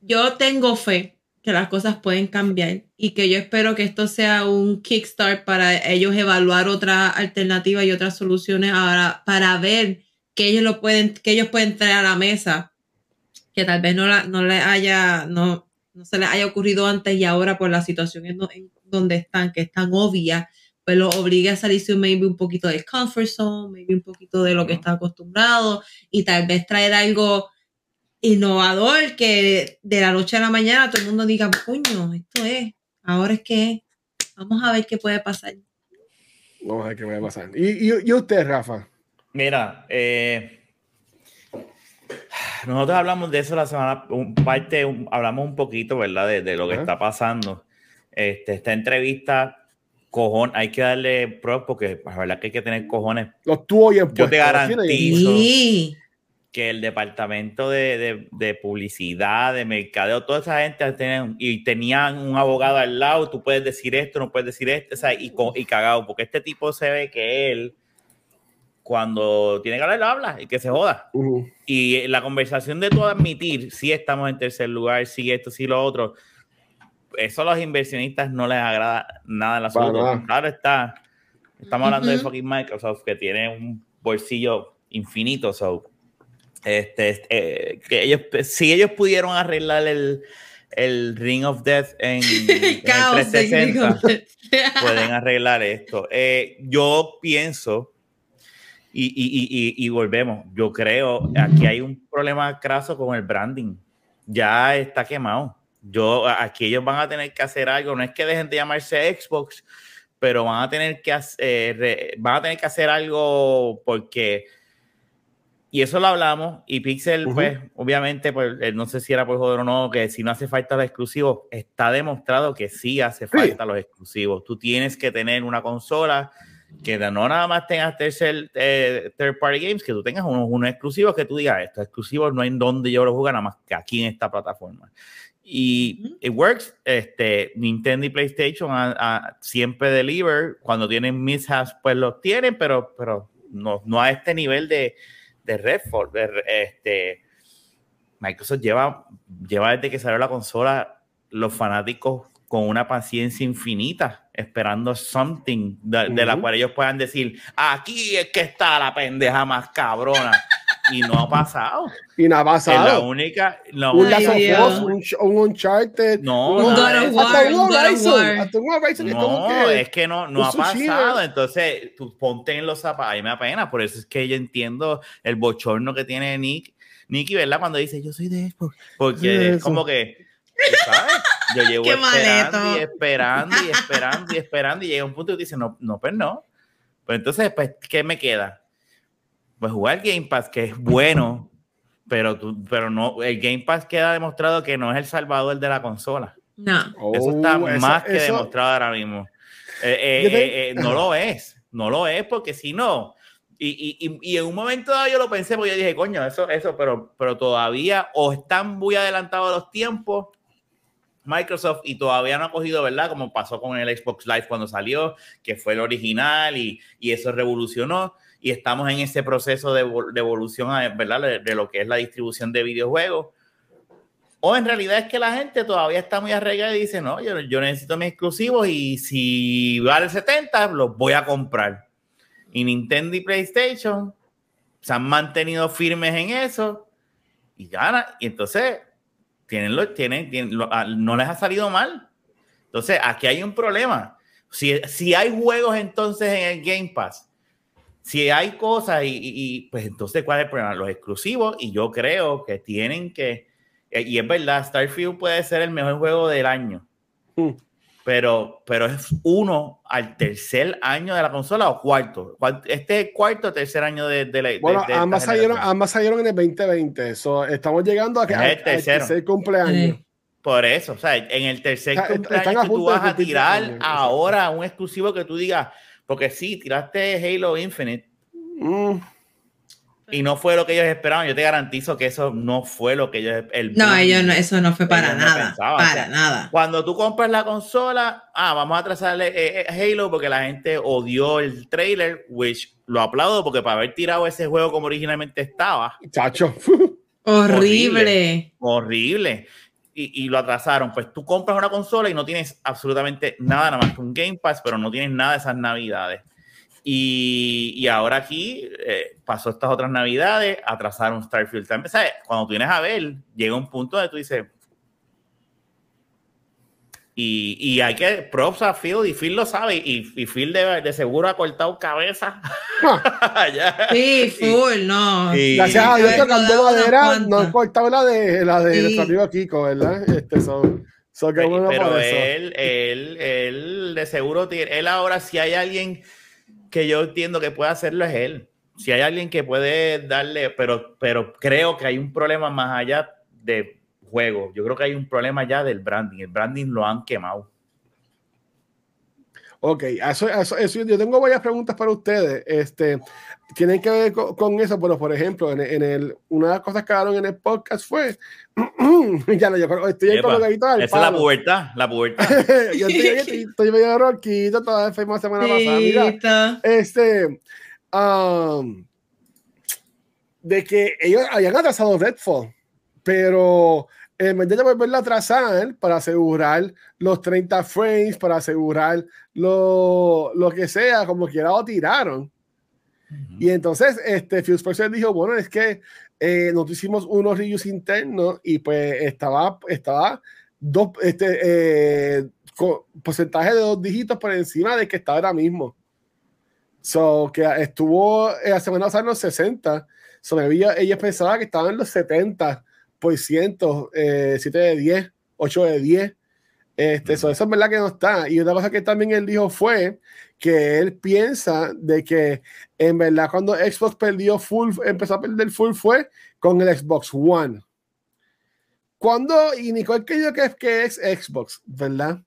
yo tengo fe que las cosas pueden cambiar y que yo espero que esto sea un kickstart para ellos evaluar otra alternativa y otras soluciones ahora para ver que ellos lo pueden, que ellos pueden traer a la mesa, que tal vez no, la, no le haya, no, no se les haya ocurrido antes y ahora por la situación en, en donde están, que es tan obvia, pues lo obligue a salirse maybe un poquito del comfort zone, maybe un poquito de lo que está acostumbrado y tal vez traer algo innovador que de la noche a la mañana todo el mundo diga, coño, esto es, ahora es que vamos a ver qué puede pasar. Vamos a ver qué puede pasar. ¿Y, y, y usted, Rafa? Mira, eh, nosotros hablamos de eso la semana, un, parte, un, hablamos un poquito, ¿verdad? De, de lo que está pasando. Este, esta entrevista, cojón, hay que darle pros porque la verdad que hay que tener cojones. Los tuvo y Yo te garantizo. Sí que el departamento de, de, de, publicidad, de mercadeo, toda esa gente tienen, y tenían un abogado al lado, tú puedes decir esto, no puedes decir esto, o sea, y, y cagado, porque este tipo se ve que él, cuando tiene que hablar, lo habla y que se joda. Uh -huh. Y la conversación de todo admitir, si estamos en tercer lugar, si esto, si lo otro, eso a los inversionistas no les agrada nada en la salud. Claro está, estamos hablando uh -huh. de fucking Microsoft, que tiene un bolsillo infinito, so este, eh, que ellos, si ellos pudieron arreglar el, el Ring of Death en, <laughs> en el 360, pueden arreglar esto. Eh, yo pienso, y, y, y, y, volvemos, yo creo, aquí hay un problema craso con el branding. Ya está quemado. Yo, aquí ellos van a tener que hacer algo. No es que dejen de llamarse Xbox, pero van a tener que hacer, eh, van a tener que hacer algo porque y eso lo hablamos. Y Pixel, uh -huh. pues, obviamente, pues, no sé si era por joder o no, que si no hace falta los exclusivos, está demostrado que sí hace falta sí. los exclusivos. Tú tienes que tener una consola que no nada más tengas tercer, eh, third party games, que tú tengas unos, unos, exclusivos que tú digas, estos exclusivos no hay en donde yo los juego, nada más que aquí en esta plataforma. Y uh -huh. it works. Este, Nintendo y PlayStation a, a, siempre deliver. Cuando tienen mishaps, pues los tienen, pero, pero no, no a este nivel de de Redford. De, este, Microsoft lleva, lleva desde que salió la consola los fanáticos con una paciencia infinita, esperando something de, uh -huh. la cual ellos puedan decir, aquí es que está la pendeja más cabrona. Y no ha pasado. <laughs> Y no ha pasado. Es la única. La un única Last of Us, un, un Uncharted. No, un God of War. un Horizon. Hasta un Horizon. No, que, es que no, no ha pasado. Entonces, tú ponte en los zapatos. A mí me da pena. Por eso es que yo entiendo el bochorno que tiene Nick. Nicky, ¿verdad? Cuando dice yo soy de Xbox. Porque sí, es como que. ¿sabes? Yo <laughs> llevo esperando y esperando y <laughs> esperando y esperando y llega un punto y dice, no, no, pues no. Pues entonces, pues, ¿qué me queda? Pues jugar Game Pass, que es bueno, pero, tú, pero no, el Game Pass queda demostrado que no es el salvador de la consola. No. Eso está oh, más eso, que eso... demostrado ahora mismo. Eh, eh, te... eh, no lo es, no lo es, porque si no, y, y, y, en un momento dado yo lo pensé, porque yo dije, coño, eso, eso, pero, pero todavía o están muy adelantados los tiempos. Microsoft y todavía no ha cogido, ¿verdad? Como pasó con el Xbox Live cuando salió, que fue el original y, y eso revolucionó y estamos en ese proceso de, de evolución, ¿verdad? De, de, lo que es la distribución de videojuegos. O en realidad es que la gente todavía está muy arraigada y dice, no, yo, yo necesito mis exclusivos y si vale 70, los voy a comprar. Y Nintendo y PlayStation se han mantenido firmes en eso y ganan. Y entonces tienen lo, tienen, tienen lo, no les ha salido mal. Entonces aquí hay un problema. Si, si hay juegos entonces en el Game Pass si hay cosas y, y, y, pues entonces cuál es el problema los exclusivos y yo creo que tienen que y es verdad Starfield puede ser el mejor juego del año mm. pero pero es uno al tercer año de la consola o cuarto este es el cuarto o tercer año de, de la bueno de, de ambas salieron ambas salieron en el 2020 so, estamos llegando a que tercero. al tercer cumpleaños sí. Por eso, o sea, en el tercer Está, cumpleaños tú vas a tirar ahora un exclusivo que tú digas, porque sí, tiraste Halo Infinite. Mm. y no fue lo que ellos esperaban. Yo te garantizo que eso no fue lo que ellos. El no, ellos no, eso no fue para nada. para nada. Cuando tú compras la consola, ah, vamos a trazarle eh, eh, Halo porque la gente odió el trailer, which lo aplaudo porque para haber tirado ese juego como originalmente estaba. Chacho. horrible. Horrible. Y, lo atrasaron. Pues tú compras una consola y no tienes absolutamente nada, nada más que un Game Pass, pero no tienes nada de esas navidades. Y, ahora aquí eh, pasó estas otras navidades, atrasaron Starfield también. ¿Sabes? Cuando tú vienes a ver, llega un punto donde tú dices. Y, y hay que props a Phil, y Phil lo sabe, y, y Phil de, de, seguro ha cortado cabeza. <laughs> sí, full, no. Gracias a Dios que cambió madera, no ha cortado la de la de nuestro amigo Kiko, ¿verdad? Este, son, son pero, pero él, él, él, de seguro, él ahora, si hay alguien que yo entiendo que puede hacerlo es él. Si hay alguien que puede darle, pero, pero creo que hay un problema más allá de juego. Yo creo que hay un problema ya del branding. El branding lo han quemado. Ok, eso, eso, yo tengo varias preguntas para ustedes. Este, tienen que ver con, eso, pero por ejemplo, en, en, el, una de las cosas que hablaron en el podcast fue, <clears throat> ya no, <laughs> yo estoy ahí con lo que Esa es la pubertad, la pubertad. yo estoy, estoy, estoy medio roquito, toda la semana pasada. Mira, este, um, de que ellos habían atrasado Redfall, pero en vez de volverla a atrasar para asegurar los 30 frames, para asegurar lo, lo que sea, como quiera lo tiraron. Y entonces, este, Fuse dijo, bueno, es que eh, nosotros hicimos unos reviews internos y pues estaba, estaba dos, este, eh, porcentaje de dos dígitos por encima de que está ahora mismo. So, que estuvo eh, la semana pasada en los 60. So, ella, ella pensaba que estaba en los 70 por ciento, 7 de 10, 8 de 10. Este, eso es verdad que no está. Y otra cosa que también él dijo fue que él piensa de que en verdad cuando Xbox perdió full, empezó a perder full fue con el Xbox One. Cuando, y Nicole creyó que es, que es Xbox, ¿verdad?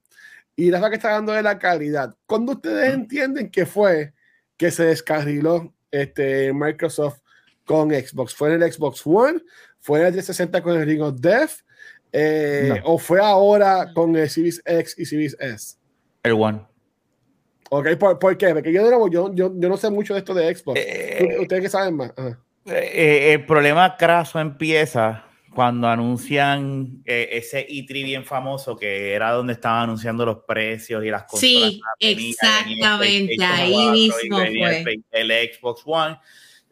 Y la verdad que está dando de la calidad. Cuando ustedes entienden que fue que se descarriló este, Microsoft con Xbox, ¿fue en el Xbox One? ¿Fue en el 360 con el Ring of Death? Eh, ¿O fue ahora con el Series X y Series S? El One. Ok, ¿por, qué? Porque yo, de nuevo, yo, yo, no sé mucho de esto de Xbox. Eh, ¿Ustedes qué saben más? Eh, el problema craso empieza cuando anuncian ese E3 bien famoso que era donde estaban anunciando los precios y las cosas. Sí, exactamente, ahí mismo fue. El, Xbox One.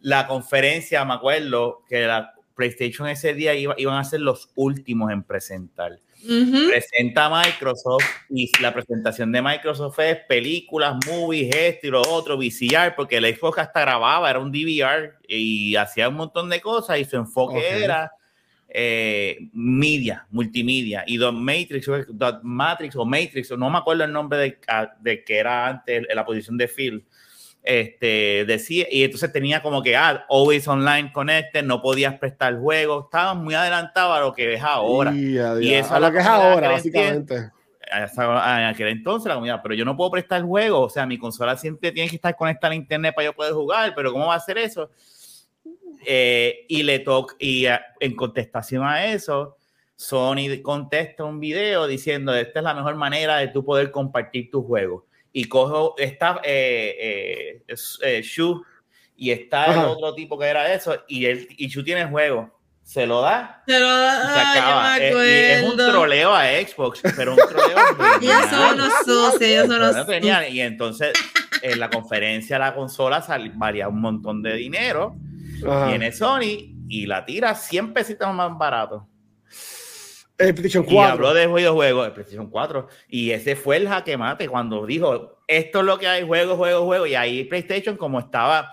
La conferencia, me acuerdo que la PlayStation ese día iba, iban a ser los últimos en presentar. Presenta Microsoft y la presentación de Microsoft es películas, movies, esto y lo otro, VCR, porque el Xbox hasta grababa, era un DVR y hacía un montón de cosas y su enfoque era eh, media, multimedia. Y Dot Matrix, Dot Matrix o Matrix, no me acuerdo el nombre de, ah, de que era antes la posición de Phil este, decía, y entonces tenía como que, ah, always online connected, no podías prestar juegos, estaban muy adelantados a lo que es ahora. y eso a lo que es ahora, básicamente. En aquel entonces la comunidad, pero yo no puedo prestar juegos, o sea, mi consola siempre tiene que estar conectada a internet para yo poder jugar, pero ¿cómo va a hacer eso? Eh, y le toca, y en contestación a eso, Sony contesta un video diciendo, esta es la mejor manera de tú poder compartir tus juegos y cojo esta eh, eh, eh, Shu y está el otro tipo que era eso y él y Shu tiene el juego. Se lo da. Se lo da. Se acaba. es, un troleo a Xbox pero un troleo <laughs> ellos son unos sucios ellos son unos y entonces en la conferencia la consola sal, varía un montón de dinero. Viene Sony y la tira 100 pesitos más barato el PlayStation 4. Y habló de videojuegos, el PlayStation 4. Y ese fue el jaque mate cuando dijo, esto es lo que hay, juego, juego, juego. Y ahí PlayStation, como estaba,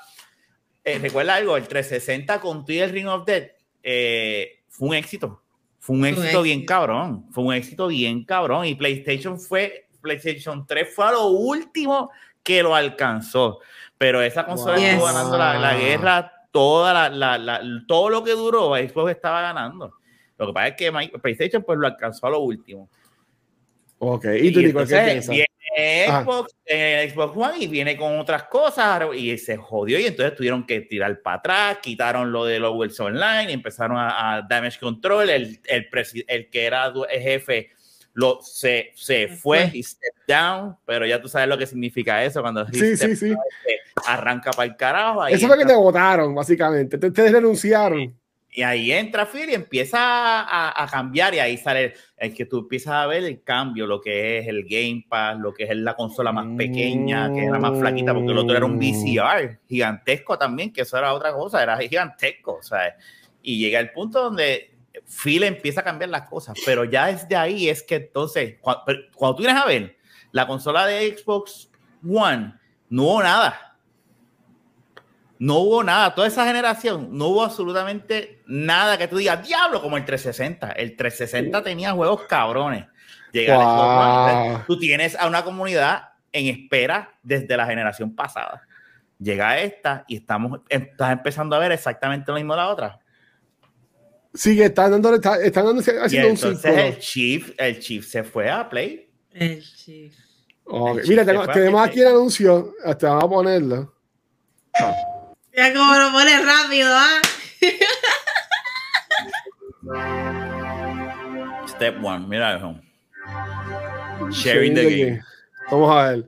eh, recuerda algo, el 360 con el Ring of Death, eh, fue un éxito. Fue un éxito bien cabrón. Fue un éxito bien cabrón. Y PlayStation fue, PlayStation 3 fue a lo último que lo alcanzó. Pero esa consola estuvo ganando la, guerra, toda la, todo lo que duró, Xbox estaba ganando. Lo que pasa es que PlayStation pues lo alcanzó a lo último. Ok, y tú, Nico, ¿qué piensas? Xbox, eh, Xbox One y viene con otras cosas y se jodió y entonces tuvieron que tirar para atrás, quitaron lo de los Worlds Online y empezaron a, Damage Control, el, el, el que era el jefe lo, se, se fue y step down, pero ya tú sabes lo que significa eso cuando sí, sí, sí. arranca para el carajo. Eso fue que te votaron, básicamente. Ustedes renunciaron. Y ahí entra Phil y empieza a, a, cambiar y ahí sale el, que tú empiezas a ver el cambio, lo que es el Game Pass, lo que es la consola más pequeña, que era más flaquita, porque el otro era un VCR gigantesco también, que eso era otra cosa, era gigantesco, ¿sabes? Y llega el punto donde Phil empieza a cambiar las cosas, pero ya desde ahí es que entonces, cuando, cuando tú vienes a ver la consola de Xbox One, no hubo nada no hubo nada, toda esa generación, no hubo absolutamente nada que tú digas, diablo, como el 360. El 360 tenía juegos cabrones. Llega tú tienes a una comunidad en espera desde la generación pasada. Llega esta y estamos, estás empezando a ver exactamente lo mismo la otra. Sí, están dando, están dando haciendo entonces un el Chief, el Chief se fue a Play. El Chief. Mira, tenemos aquí el anuncio, hasta vamos a ponerlo. Ya como lo pone rápido, ¿ah? Step one, mira eso. Sharing the game. Vamos a ver.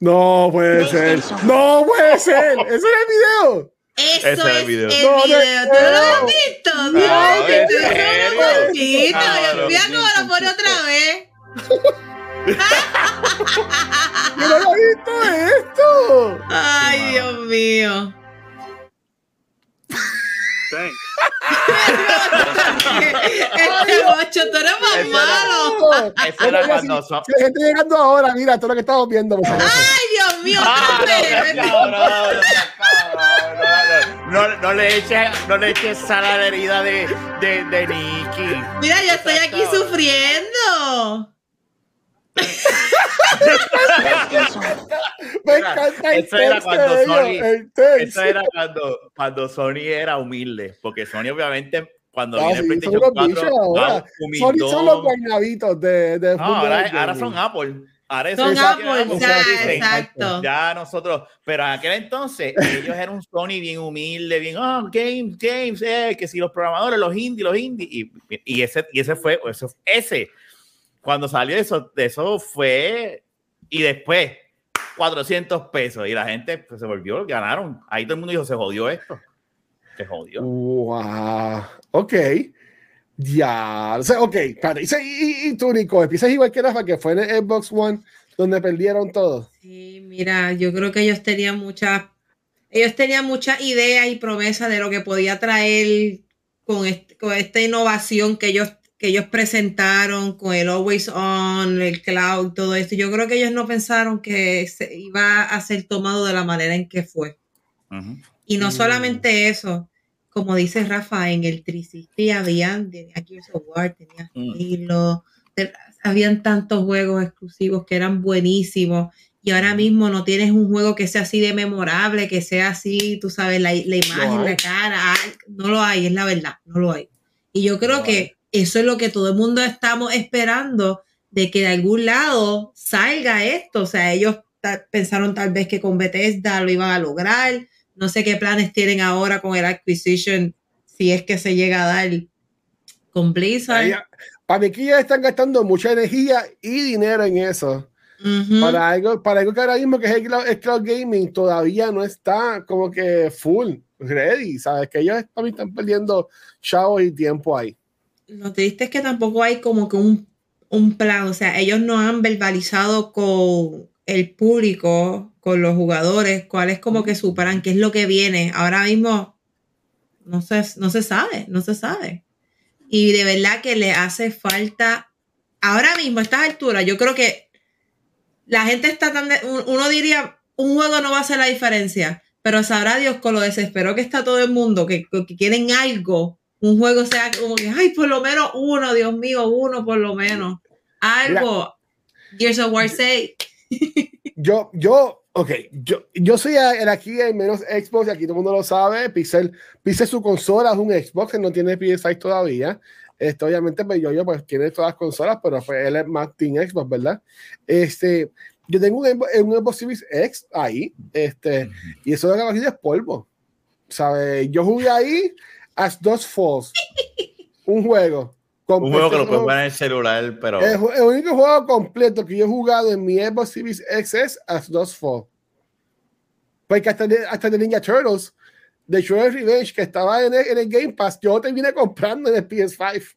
No puede ser. No puede ser. ¿Eso es el video? Eso es el video. ¿Tú no lo has visto? No, no, no, no, Mira cómo lo pone otra vez. ¡Yo no he visto esto! ¡Ay, Dios mío! este bocho, tú eres más malo. Eso era cuando. La gente llegando ahora, mira, todo lo que estamos viendo. ¡Ay, Dios mío! No, no, le eches, no le eches sal a la herida de, de, de Nicky. Mira, yo estoy aquí sufriendo. Me encanta el eso era cuando Sony, eso era cuando, cuando Sony era humilde, porque Sony obviamente cuando ah, viene sí, PlayStation 4 ahora. Sony son los guaynabitos de, de no, ahora, ahora, son Apple. Ahora son Apple, ya, exacto. Ya nosotros, pero en aquel entonces ellos eran un Sony bien humilde, bien, oh, games, games, eh, que si los programadores, los indie, los indie, y, y, ese, y ese fue, ese, ese cuando salió eso, eso fue. Y después, 400 pesos. Y la gente pues, se volvió, ganaron. Ahí todo el mundo dijo: se jodió esto. Se jodió. Wow. Ok. Ya. O sea, ok. Y, y, tú, Nico, empiezas igual que Rafa, que fue en el Xbox One, donde perdieron todo. Sí, mira, yo creo que ellos tenían muchas. Ellos tenían muchas ideas y promesas de lo que podía traer con, con esta innovación que ellos que ellos presentaron con el Always On, el cloud, todo esto, yo creo que ellos no pensaron que se iba a ser tomado de la manera en que fue. Y no mm. solamente eso, como dice Rafa, en el 360 habían, aquí War, tenía estilo, mm. habían tantos juegos exclusivos que eran buenísimos. Y ahora mismo no tienes un juego que sea así de memorable, que sea así, tú sabes, la, imagen, la cara. No lo hay, es la verdad, no lo hay. Y yo creo que eso es lo que todo el mundo estamos esperando, de que de algún lado salga esto. O sea, ellos pensaron tal vez que con Bethesda lo iban a lograr. No sé qué planes tienen ahora con el acquisition, si es que se llega a dar con Blizzard. Para mí que ya están gastando mucha energía y dinero en eso. para, algo, para algo que ahora mismo que es el cloud, gaming todavía no está como que full ready, ¿sabes? Que ellos también están perdiendo chavos y tiempo ahí lo triste es que tampoco hay como que un, plan, o sea, ellos no han verbalizado con el público, con los jugadores, cuál es como que su plan, qué es lo que viene. Ahora mismo no se, no se sabe, no se sabe. Y de verdad que le hace falta, ahora mismo a estas alturas, yo creo que la gente está tan, uno diría, un juego no va a hacer la diferencia, pero sabrá Dios con lo desesperado que está todo el mundo, que, que quieren algo un juego sea como que, ay, por lo menos uno, Dios mío, uno por lo menos. Algo. Gears of War 6. yo, yo, ok, yo, yo soy el aquí el menos Xbox, y aquí todo el mundo lo sabe. Pixel, Pixel su consola es un Xbox, que no tiene PS5 todavía. Este, obviamente, pues yo, yo pues tiene todas las consolas, pero pues, él es más Team Xbox, ¿verdad? Este, yo tengo un, un Xbox Series X ahí, este, y eso de que es polvo. ¿Sabes? Yo jugué ahí As Dos Falls, un juego. Un juego que lo puedes poner en el celular, pero. El, el, único juego completo que yo he jugado en mi Xbox Series X es As Dos Falls. Porque hasta, hasta de Ninja Turtles, de Shredder's Revenge, que estaba en el, en el, Game Pass, yo terminé comprando en el PS5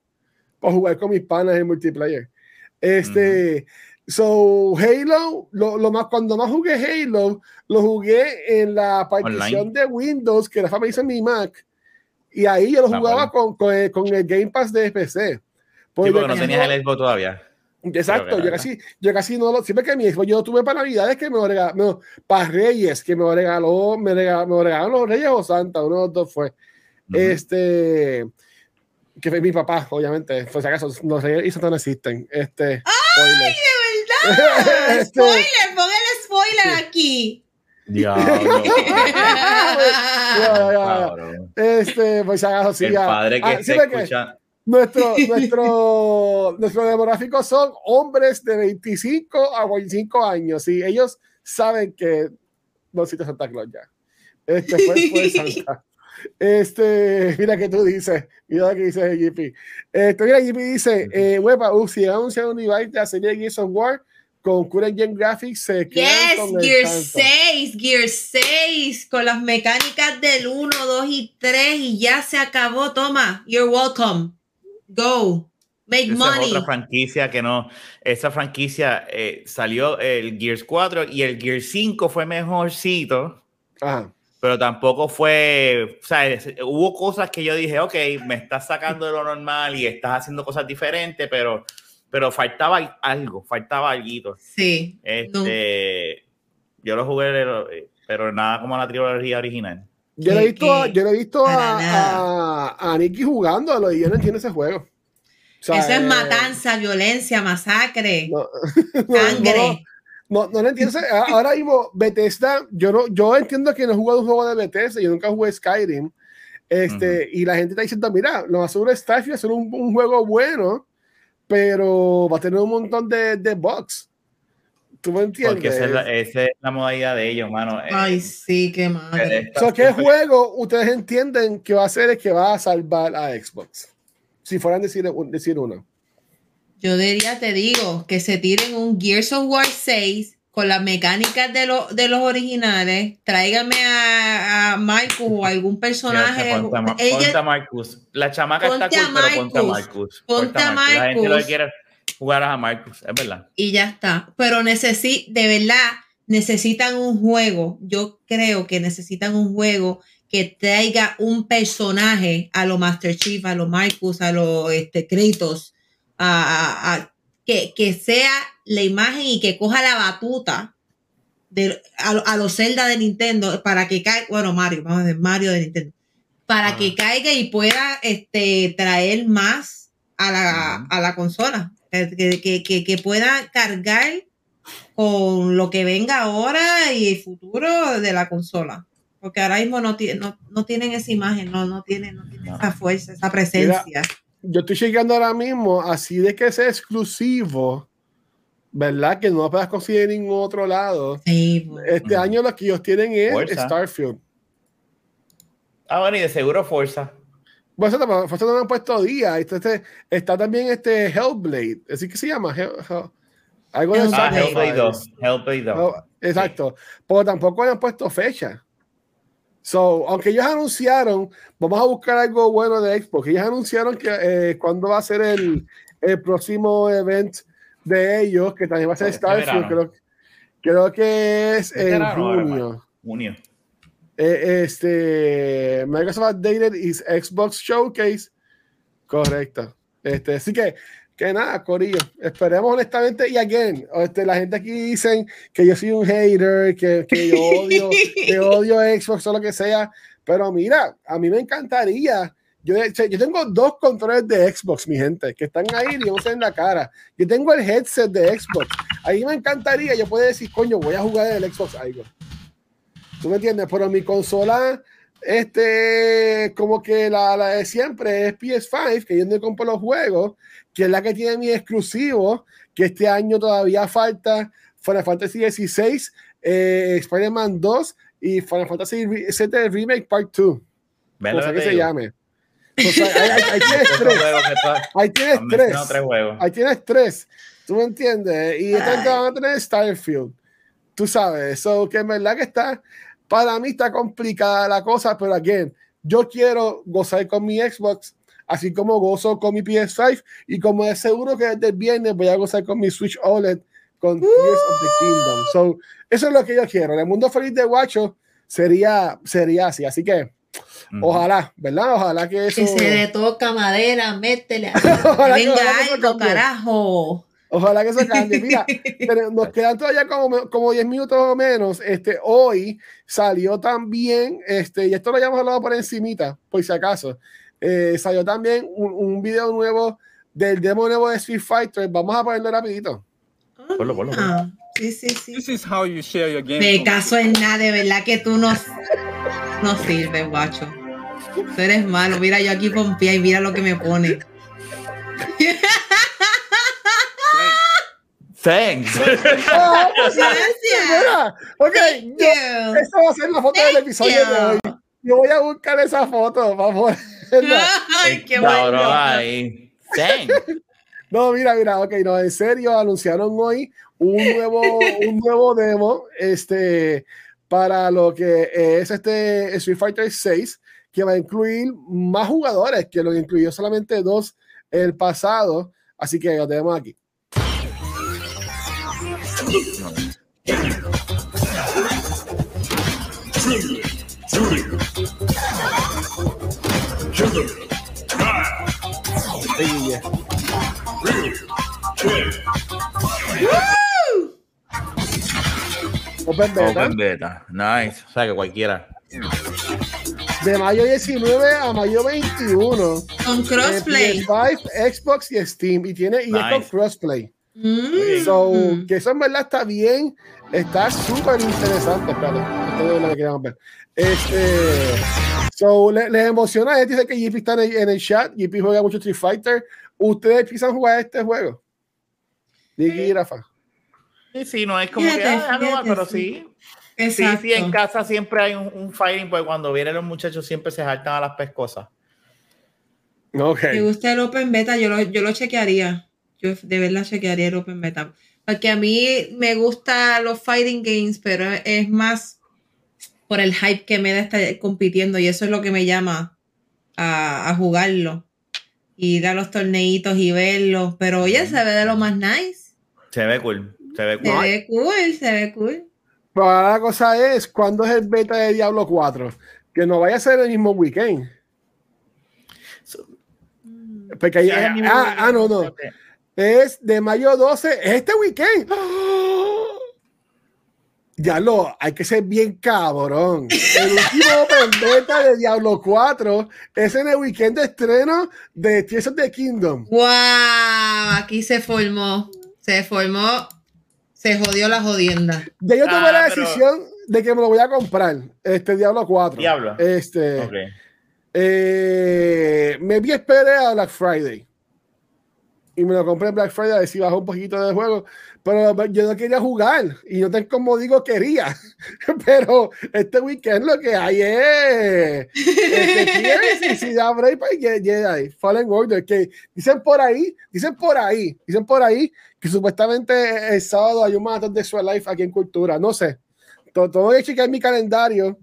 para jugar con mis panas en multiplayer. Este. So, Halo, lo, lo, más, cuando más jugué Halo, lo jugué en la partición de Windows, que fama hizo en mi Mac, y ahí yo lo ah, jugaba con, con, el, con, el Game Pass de PC. Porque, sí, porque no tenías el Xbox todavía. Exacto, yo casi, yo casi no lo, siempre que mi Xbox, yo tuve para Navidades que me lo regaló, no, para Reyes, que me lo regaló, me, regaló, me regalaron los Reyes o Santa, uno de los dos fue. Uh -huh. Este, que fue mi papá, obviamente, por si acaso, los Reyes y Santa no existen. Este, ¡Ay, spoiler. <laughs> spoiler, pon el spoiler sí. aquí. Diablo. <laughs> este, pues haga así. El padre que ah, se escucha. Nuestro, <laughs> nuestro, nuestro demográfico son hombres de 25 a 45 años y ellos saben que no existe Santa Claus ya. Este fue, fue <laughs> Santa. Este, mira que tú dices, mira que dice GP. Este, mira, GP dice, eh, Wepa, uh, si anuncian un device de la serie Gears of War con Current Gen Graphics, se yes, con Gear 6, Gear 6, con las mecánicas del 1, 2 y 3, y ya se acabó. Toma, you're welcome. Go. Make esa money. Es otra franquicia que no, esa franquicia eh, salió el Gears 4 y el Gears 5 fue mejorcito. Ajá pero tampoco fue, o sea, hubo cosas que yo dije, ok, me estás sacando de lo normal y estás haciendo cosas diferentes, pero, pero faltaba algo, faltaba algo. Sí. Este, no. Yo lo jugué, pero nada como la trilogía original. Yo le he visto, yo le he visto a, a, a, Nicky jugando, a lo de yo no entiendo ese juego. O sea, Eso es eh, matanza, violencia, masacre, no, <laughs> sangre. No, no lo entiendo. Ahora mismo, Bethesda, yo no, yo entiendo que no he jugado un juego de Bethesda, yo nunca jugué Skyrim. Este, uh -huh. y la gente está diciendo, mira, lo más seguro es Starfield es un, un, juego bueno, pero va a tener un montón de, de bugs. ¿Tú me entiendes? Porque esa es, la, esa es la modalidad de ellos, mano. Ay, sí, qué mal. So, ¿Qué juego ustedes entienden que va a hacer es que va a salvar a Xbox? Si fueran a decir, decir uno. Yo diría, te digo, que se tiren un Gears of War 6 con las mecánicas de, lo, de los originales. Tráigame a, a Marcus o algún personaje. Ponte, a, Ella, a Marcus. La chamaca está cool, pero ponte a Marcus. Ponte a Marcus. La gente lo que quiere jugar a Marcus, es verdad. Y ya está. Pero necesito, de verdad, necesitan un juego. Yo creo que necesitan un juego que traiga un personaje a lo Master Chief, a lo Marcus, a lo este, Kratos a, a, que, que, sea la imagen y que coja la batuta de, a, a los Zelda de Nintendo para que caiga, bueno, Mario, vamos a decir Mario de Nintendo, para ah. que caiga y pueda este, traer más a la, a la consola, que, que, que, que pueda cargar con lo que venga ahora y el futuro de la consola. Porque ahora mismo no, no, no tienen esa imagen, no, no tienen, no tienen esa fuerza, esa presencia. Mira, yo estoy llegando ahora mismo, así de que sea exclusivo, ¿verdad? Que no lo puedas conseguir en ningún otro lado. Sí, bueno. Este mm. año lo que ellos tienen es Forza. Starfield. Ah, bueno, y de seguro Forza. Bueno, Forza no me han puesto día. Este, está también este Hellblade. ¿Así que se llama? Hell, Hell, algo de ah, Hellblade 2. Hellblade 2. exacto. Sí. Pero tampoco le han puesto fecha. So, aunque ellos anunciaron, vamos a buscar algo bueno de Xbox. Ellos anunciaron que eh, cuando va a ser el, el, próximo event de ellos, que también va a ser Starfield, creo, creo, que es en junio. junio. Eh, este, Microsoft Updated is Xbox Showcase. Correcto. Este, así que que nada, Corillo, esperemos honestamente, y again, este, la gente aquí dicen que yo soy un hater, que, que yo odio, <laughs> que odio Xbox o lo que sea, pero mira, a mí me encantaría, yo, yo tengo dos controles de Xbox, mi gente, que están ahí, digamos, en la cara, yo tengo el headset de Xbox, ahí me encantaría, yo puedo decir, coño, voy a jugar el Xbox algo, ¿tú me entiendes? Pero mi consola este, como que la, la, de siempre es PS5, que yo no compro los juegos, que es la que tiene mi exclusivo, que este año todavía falta Final Fantasy XVI, eh, Spider-Man 2 y Final Fantasy VII Remake Part 2. Cosa que se llame. Ahí, tienes tres. Ahí tienes tres. Ahí tienes tres. ¿Tú me entiendes? Y entonces van a tener Starfield. Tú sabes. Eso que en verdad que está para mí está complicada la cosa, pero again, yo quiero gozar con mi Xbox, así como gozo con mi PS5 y como es seguro que desde el viernes voy a gozar con mi Switch OLED con Tears of the Kingdom. So, eso es lo que yo quiero. En el mundo feliz de Guacho sería, sería así. Así que, ojalá, ¿verdad? Ojalá que eso. Que se le toca madera, métele. <laughs> Venga algo, carajo. Ojalá que eso cambie. Mira, <laughs> nos quedan todavía como, como 10 minutos o menos. Este, hoy salió también, este, y esto lo habíamos hablado por encimita, por si acaso. Eh, salió también un, un, video nuevo del demo nuevo de Street Fighter. Vamos a ponerlo rapidito. Ponlo, ponlo, ah, sí, sí, sí. This is how you share your game. Me caso en nada, de verdad que tú no, no sirves, guacho. Tú eres malo. Mira, yo aquí pompía y mira lo que me pone. Thanks. Oh, <laughs> Gracias. Ok, esta va a ser la foto del episodio de hoy. Yo voy a buscar esa foto ponerla. <laughs> Ay, qué bueno. Thanks. <laughs> No, mira, mira, ok, no, en serio, anunciaron hoy un nuevo, un nuevo demo este, para lo que es este Street Fighter 6, que va a incluir más jugadores, que lo incluyó solamente dos el pasado, así que lo tenemos aquí. Open beta. Open beta. Nice. O sea que cualquiera. De mayo 19 a mayo 21. Con crossplay. PS5, Xbox y Steam. Y tiene y es con crossplay. Mm. So, que eso en verdad está bien. Está súper interesante. Espérate, esto es lo que queríamos ver. Este. So, les le emociona. Dice que JP está en el, en el chat. JP juega mucho Street Fighter. ¿Ustedes piensan jugar este juego? Digi y Rafa. Sí, sí, no es como que, ah, no, pero sí. Sí, sí, en casa siempre hay un, un, fighting, porque cuando vienen los muchachos siempre se saltan a las pescosas. Ok. Me gusta el Open Beta, yo lo, yo lo chequearía. Yo de verdad chequearía el Open Beta. Porque a mí me gustan los fighting games, pero es más por el hype que me da estar compitiendo y eso es lo que me llama a, a jugarlo ir a los torneitos y verlos, pero oye, se ve de lo más nice. Se ve cool, se ve cool. Se ve cool, se ve cool. Pero ahora la cosa es, ¿cuándo es el beta de Diablo 4? Que no vaya a ser el mismo weekend. Porque sí, ah, ah, no, no. Es de mayo 12, este weekend. <gasps> Ya lo, hay que ser bien cabrón. El último <laughs> Vendetta de Diablo 4 es en el weekend de estreno de Tears of the Kingdom. ¡Wow! Aquí se formó. Se formó. Se jodió la jodienda. Ya yo tomé ah, la decisión de que me lo voy a comprar. Este Diablo 4. Diablo. Este. Okay. Eh, me vi esperé a Black Friday. Y me lo compré en Black Friday a ver si bajó un poquito de juego. Pero yo no quería jugar y no tengo como digo quería, <laughs> pero este weekend lo que hay es si da break para Jedi Fallen Order que dicen por ahí, dicen por ahí, dicen por ahí que supuestamente el sábado hay un maratón de su life aquí en Cultura, no sé, todo, todo que chequear mi calendario,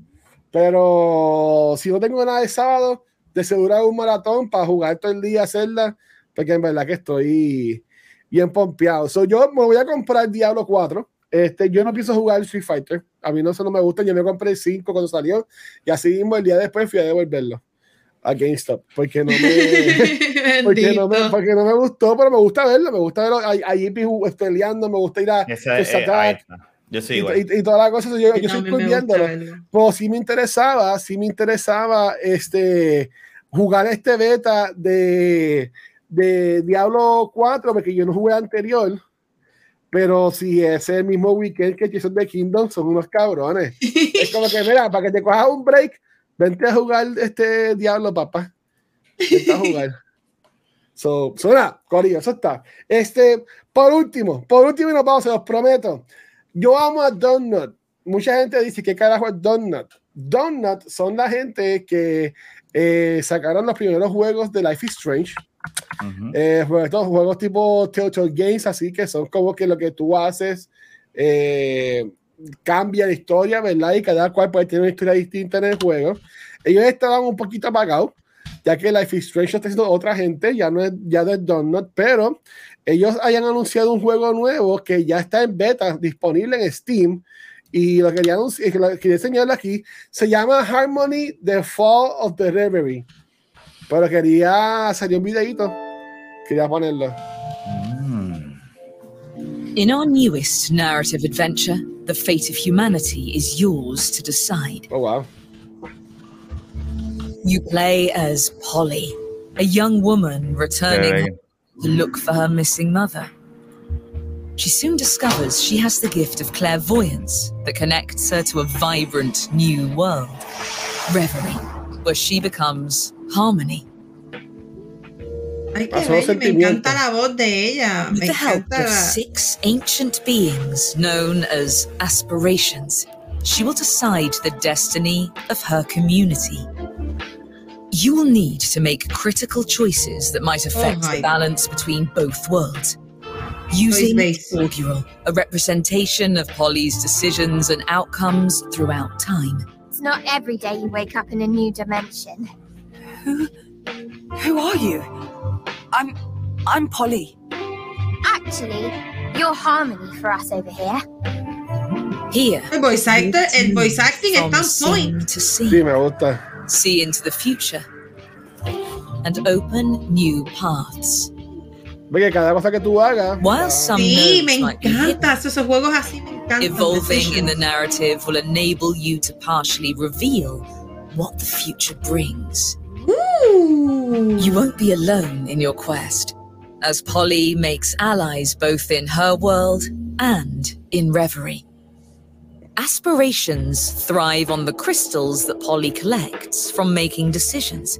pero si no tengo nada de sábado, de seguro un maratón para jugar todo el día, hacerla, porque en verdad que estoy bien pompeado. So, yo me voy a comprar Diablo 4. Este, yo no pienso jugar Street Fighter. A mí no eso no me gusta. Yo me compré el 5 cuando salió. Y así mismo el día después fui a devolverlo a GameStop. Porque no me, <laughs> porque no me, porque no me gustó, pero me gusta verlo. Me gusta verlo allí peleando. Me gusta ir a Esa, yo sí, y, y, todas las cosas. Yo, yo estoy viéndolo. Pero sí me interesaba, sí me interesaba este, jugar este beta de de Diablo 4, porque yo no jugué anterior, pero si es el mismo weekend que Jason de Kingdom, son unos cabrones. <laughs> es como que, mira, para que te cojas un break, Vente a jugar este diablo, papá. Vente a jugar. <laughs> So, suena, Corillo, eso está. Este, por último, por último, y nos vamos, se los prometo. Yo amo a Donut. Mucha gente dice que carajo es Donut. Donut son la gente que eh, sacaron los primeros juegos de Life is Strange. Eh, estos juegos tipo Telltale Games, así que son como que lo que tú haces eh, cambia la historia, ¿verdad? Y cada cual puede tener una historia distinta en el juego. Ellos estaban un poquito apagados ya que Life is Strange está haciendo otra gente, ya no es ya de Donut, pero ellos hayan anunciado un juego nuevo que ya está en beta, disponible en Steam, y lo que quería enseñarle aquí, se llama Harmony The Fall of the Reverie. Pero quería salir un videito, quería ponerlo. Mm. In our newest narrative adventure, the fate of humanity is yours to decide. Oh, wow. You play as Polly, a young woman returning to look for her missing mother. She soon discovers she has the gift of clairvoyance that connects her to a vibrant new world, Reverie, where she becomes Harmony. Ay, qué bello, me encanta la voz de ella. With Me the help encanta of la... six ancient beings known as aspirations, she will decide the destiny of her community. You will need to make critical choices that might affect oh my the balance between both worlds. Using based. Augural, a representation of Polly's decisions and outcomes throughout time. It's not every day you wake up in a new dimension. Who who are you? I'm I'm Polly. Actually, you're Harmony for us over here. Here. El voice actor, and voice acting at está on scene point. to scene. Sí, me gusta. see into the future, and open new paths. Ve que cada cosa que tú hagas. While some Sí, me might hidden, encanta. Esos juegos así me encantan. evolving in the narrative will enable you to partially reveal what the future brings. Ooh. You won't be alone in your quest, as Polly makes allies both in her world and in Reverie. Aspirations thrive on the crystals that Polly collects from making decisions.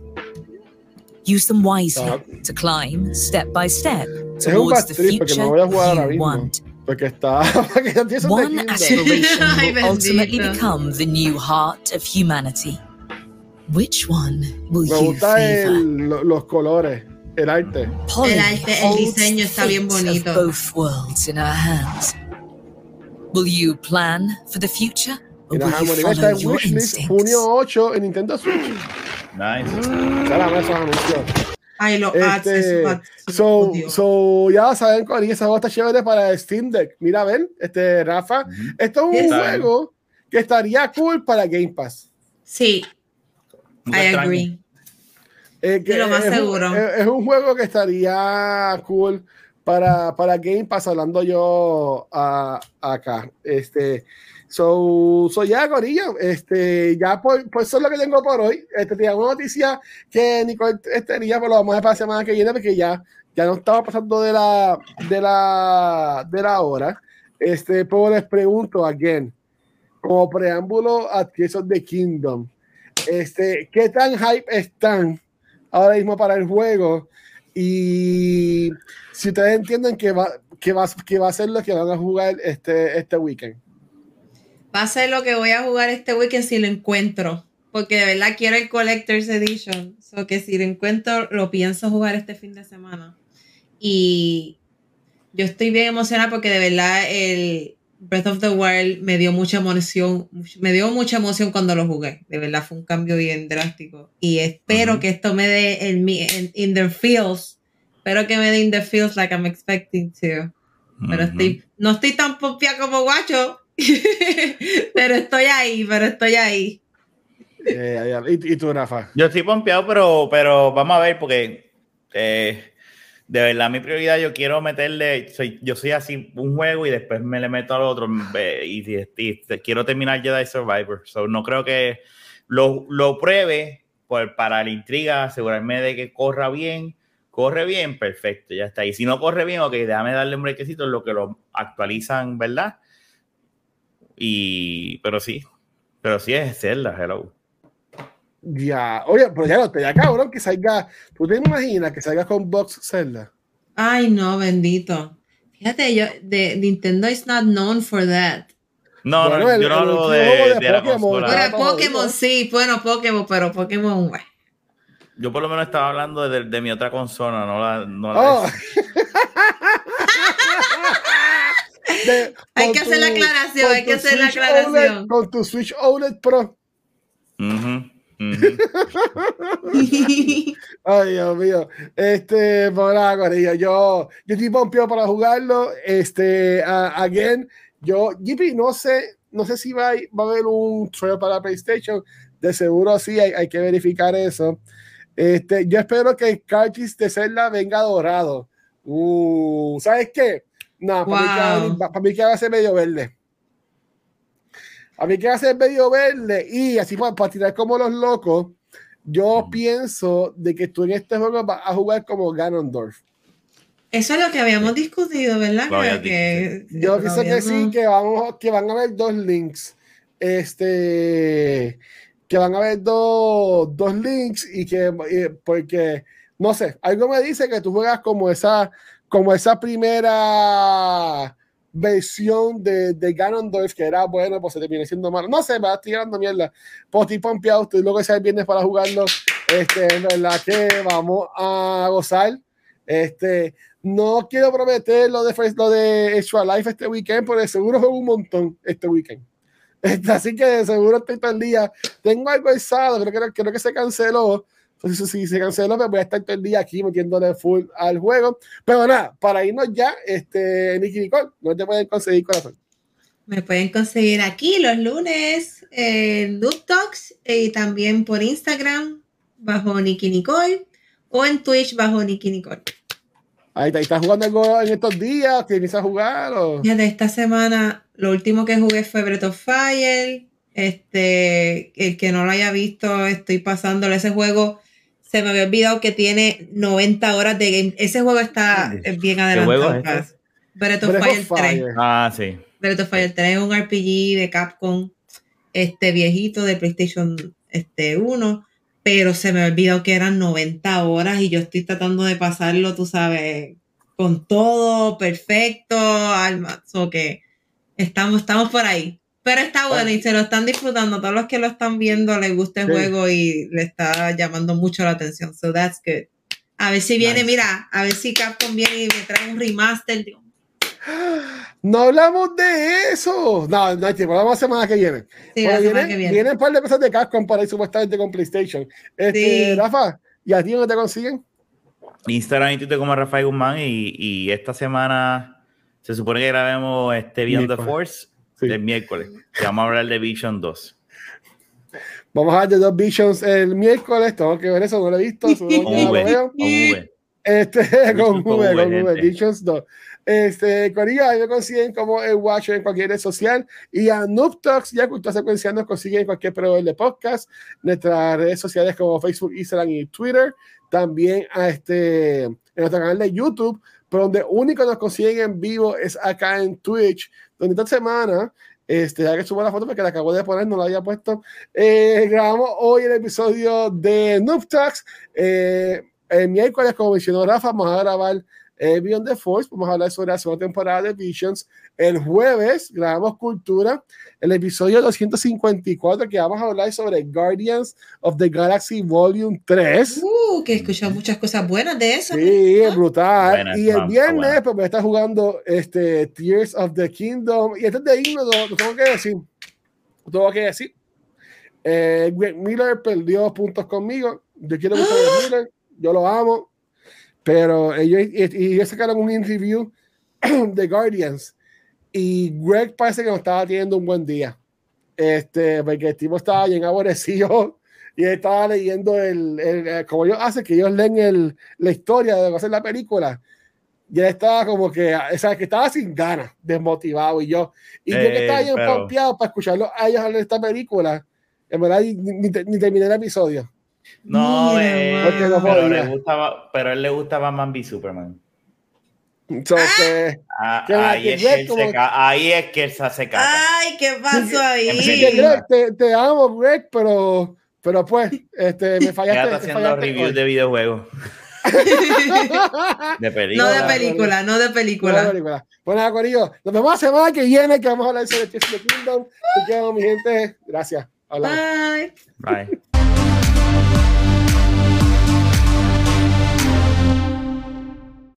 Use them wisely to climb step by step towards the future me voy a jugar ahora you want. Está. <laughs> porque ya tienes One aspiration <laughs> will ultimately become the new heart of humanity. Which one will gusta favor? el- lo- los colores, el arte. Polly El arte, el diseño está bien bonito. both worlds in her hands. Will you plan for the future, or Mira, will you Harmony está follow en your Wishlist, instincts? junio 8 en Nintendo Switch. Nice. Caramba, esos anuncios. Ay, los Este, ads, so, so, ya saben, Cory, esa está chévere para Steam Deck. Mira, ven, este, Rafa, esto es un juego que estaría cool para Game Pass. Sí, Muy I extraño. agree. Eh, que De lo más es, un- seguro. es- es un juego que estaría cool para, para Game Pass, hablando yo a- acá. Este, so, so ya, Corillo, este, ya por, por eso es lo que tengo por hoy. Este, tenía una noticia que Nicole tenía, pero lo vamos a dejar para la semana que viene porque ya, ya no estaba pasando de la, de la, de la hora. Este, pero les pregunto, again, como preámbulo a Tears of the Kingdom, este, ¿qué tan hype están ahora mismo para el juego? Y si ustedes entienden que va, que va, que va a ser lo que van a jugar este, este weekend. Va a ser lo que voy a jugar este weekend si lo encuentro. Porque de verdad quiero el Collector's Edition. So que si lo encuentro, lo pienso jugar este fin de semana. Y yo estoy bien emocionada porque de verdad el Breath of the Wild me dio mucha emoción. Me dio mucha emoción cuando lo jugué. De verdad fue un cambio bien drástico. Y espero que esto me dé el, mi- en- in the feels. Espero que me dé in the feels like I'm expecting to. Pero estoy, no estoy tan popia como guacho. <laughs> pero estoy ahí, pero estoy ahí. Eh, y tú, Rafa. Yo estoy pompeado, pero, pero vamos a ver, porque eh, de verdad mi prioridad, yo quiero meterle, soy, yo soy así un juego y después me le meto al otro eh, y, y- y quiero terminar Jedi Survivor. So, no creo que lo, lo pruebe por, para la intriga, asegurarme de que corra bien. Corre bien, perfecto, ya está. Y si no corre bien, ok, déjame darle un brequecito en lo que lo actualizan, ¿verdad? Y, pero sí, pero sí es Zelda, hello. Ya, oye, pero ya no te da cabrón que salga. ¿Tú te imaginas que salga con Box Zelda? Ay, no, bendito. Fíjate, yo, de, Nintendo is not known for that. No, bueno, no, el, yo no hablo de, de, de, la. Bueno, Pokémon sí, bueno, Pokémon, pero Pokémon, bueno. Yo por lo menos estaba hablando de, de mi otra consola, no la. No la oh. de, <laughs> <laughs> hay que tu, hacer la aclaración, hay que hacer la aclaración. OLED, con tu Switch OLED Pro. Uh -huh. <laughs> Ay, Dios mío. Este, nada, yo, yo estoy pompeado para jugarlo. Este, uh, again, yo, JP, no sé, no sé si va, va a haber un trailer para PlayStation. De seguro sí, hay, hay, que verificar eso. Este, yo espero que el cartridge de Zelda venga dorado. Uh, ¿sabes qué? No, wow. para, mí, para mí que va a ser medio verde. A mí que va a ser medio verde y así para, para tirar como los locos. Yo mm. pienso de que tú en este juego vas a jugar como Ganondorf. Eso es lo que habíamos discutido, ¿verdad? Que, que, yo pienso que sí, que, vamos, que van a haber dos links. Este, que van a haber dos, dos links y que, porque, no sé, algo me dice que tú juegas como esa, como esa primera versión de, de Ganondorf que era bueno, pues se te viene siendo malo. No sé, me va tirando mierda. Pues estoy pompeado, estoy lo que viernes para jugarlo. Este, en verdad que vamos a gozar. Este, no quiero prometer lo de, lo de Extra Life este weekend, porque seguro juego un montón este weekend. <laughs> Este, así que seguro estoy todo el día. Tengo algo el sábado, creo que, creo que se canceló. Entonces, <laughs> si se canceló, me voy a estar todo el día aquí metiéndole full al juego. Pero nada, para irnos ya, este, Nicky Nicole, ¿dónde te pueden conseguir corazón? Me pueden conseguir aquí los lunes en Talks y también por Instagram bajo Nicky Nicole o en Twitch bajo Nicky Nicole. Ahí está, ¿estás jugando algo en estos días? ¿Tienes a jugar? O? De esta semana, lo último que jugué fue Breath of Fire. Este, el que no lo haya visto, estoy pasándole ese juego. Se me había olvidado que tiene 90 horas de game. Ese juego está bien adelantado. ¿Qué es Breath of Fire 3. Ah, sí. Breath of Fire 3 es un RPG de Capcom este viejito de PlayStation este, 1 pero se me ha olvidado que eran 90 horas y yo estoy tratando de pasarlo, tú sabes, con todo perfecto, alma, o que estamos, estamos por ahí. Pero está bueno y se lo están disfrutando. Todos los que lo están viendo les gusta el sí. juego y le está llamando mucho la atención. So that's good. A ver si viene, nice. mira, a ver si Capcom viene y me trae un remaster. No hablamos de eso. No, no hay tiempo. Hablamos la semana que viene. Sí, la semana que viene. Vienen un par de cosas de Capcom para ir supuestamente con PlayStation. Este, sí. Rafa, ¿y a ti dónde te consiguen? Instagram y Twitter como Rafael Guzmán. Y, y, esta semana se supone que grabemos este Beyond the Force sí. el miércoles. Que vamos a hablar de Vision 2. Vamos a hablar de dos Visions el miércoles. Tengo que ver eso, no lo he visto. Con <laughs> V. Este, <laughs> con V, con V. Visions 2. Este, Corillo, ahí me consiguen como el Watcher en cualquier red social y a Noob Talks y a Cultura Secuencial nos consiguen en cualquier proveedor de podcast, nuestras redes sociales como Facebook, Instagram y Twitter, también a este, en nuestro canal de YouTube, pero donde único nos consiguen en vivo es acá en Twitch, donde esta semana este, ya que subo la foto porque la acabo de poner, no la había puesto. Eh, grabamos hoy el episodio de Noob Talks. Eh, el miércoles, como mencionó Rafa, vamos a grabar eh, Beyond the Force, vamos a hablar sobre la segunda temporada de Visions. El jueves grabamos Cultura, el episodio 254, que vamos a hablar sobre Guardians of the Galaxy Volume 3. Uh, que escuchado muchas cosas buenas de eso. Sí, es brutal. Buenas, y el viernes, bueno. pues me está jugando este, Tears of the Kingdom. Y antes de irnos, lo, lo tengo que decir. Lo tengo que decir. Eh, Greg Miller perdió puntos conmigo. Yo quiero mucho a Greg Miller. Yo lo amo pero ellos, ellos sacaron un review <clears throat> de Guardians y Greg parece que no estaba teniendo un buen día. Este, porque el tipo estaba bien aborrecido <laughs> y estaba leyendo el, el, el, como ellos hacen, que ellos leen el, la historia de hacer la película. Y él estaba como que, o sea, que estaba sin ganas, desmotivado. Y yo, y eh, yo que estaba bien pero... para escucharlo a ellos hablar de esta película, en verdad, ni, ni, ni terminé el episodio. No, eh, no pero, le gustaba, pero a él le gusta Batman v Superman. Entonces, ah, ahí, es que como... ahí, es que él se hace caca. Ay, ¿qué pasó ahí? Sí, Greg, te, te, amo, Greg, pero Pero pues, este, me <laughs> fallaste. Ya haciendo reviews de videojuegos. <laughs> de película. No de película, no de película. No de película. Bueno, Corillo, nos vemos la semana que viene que vamos a hablar sobre Tears of the Kingdom. Te quiero, mi gente. Gracias. Bye. Bye.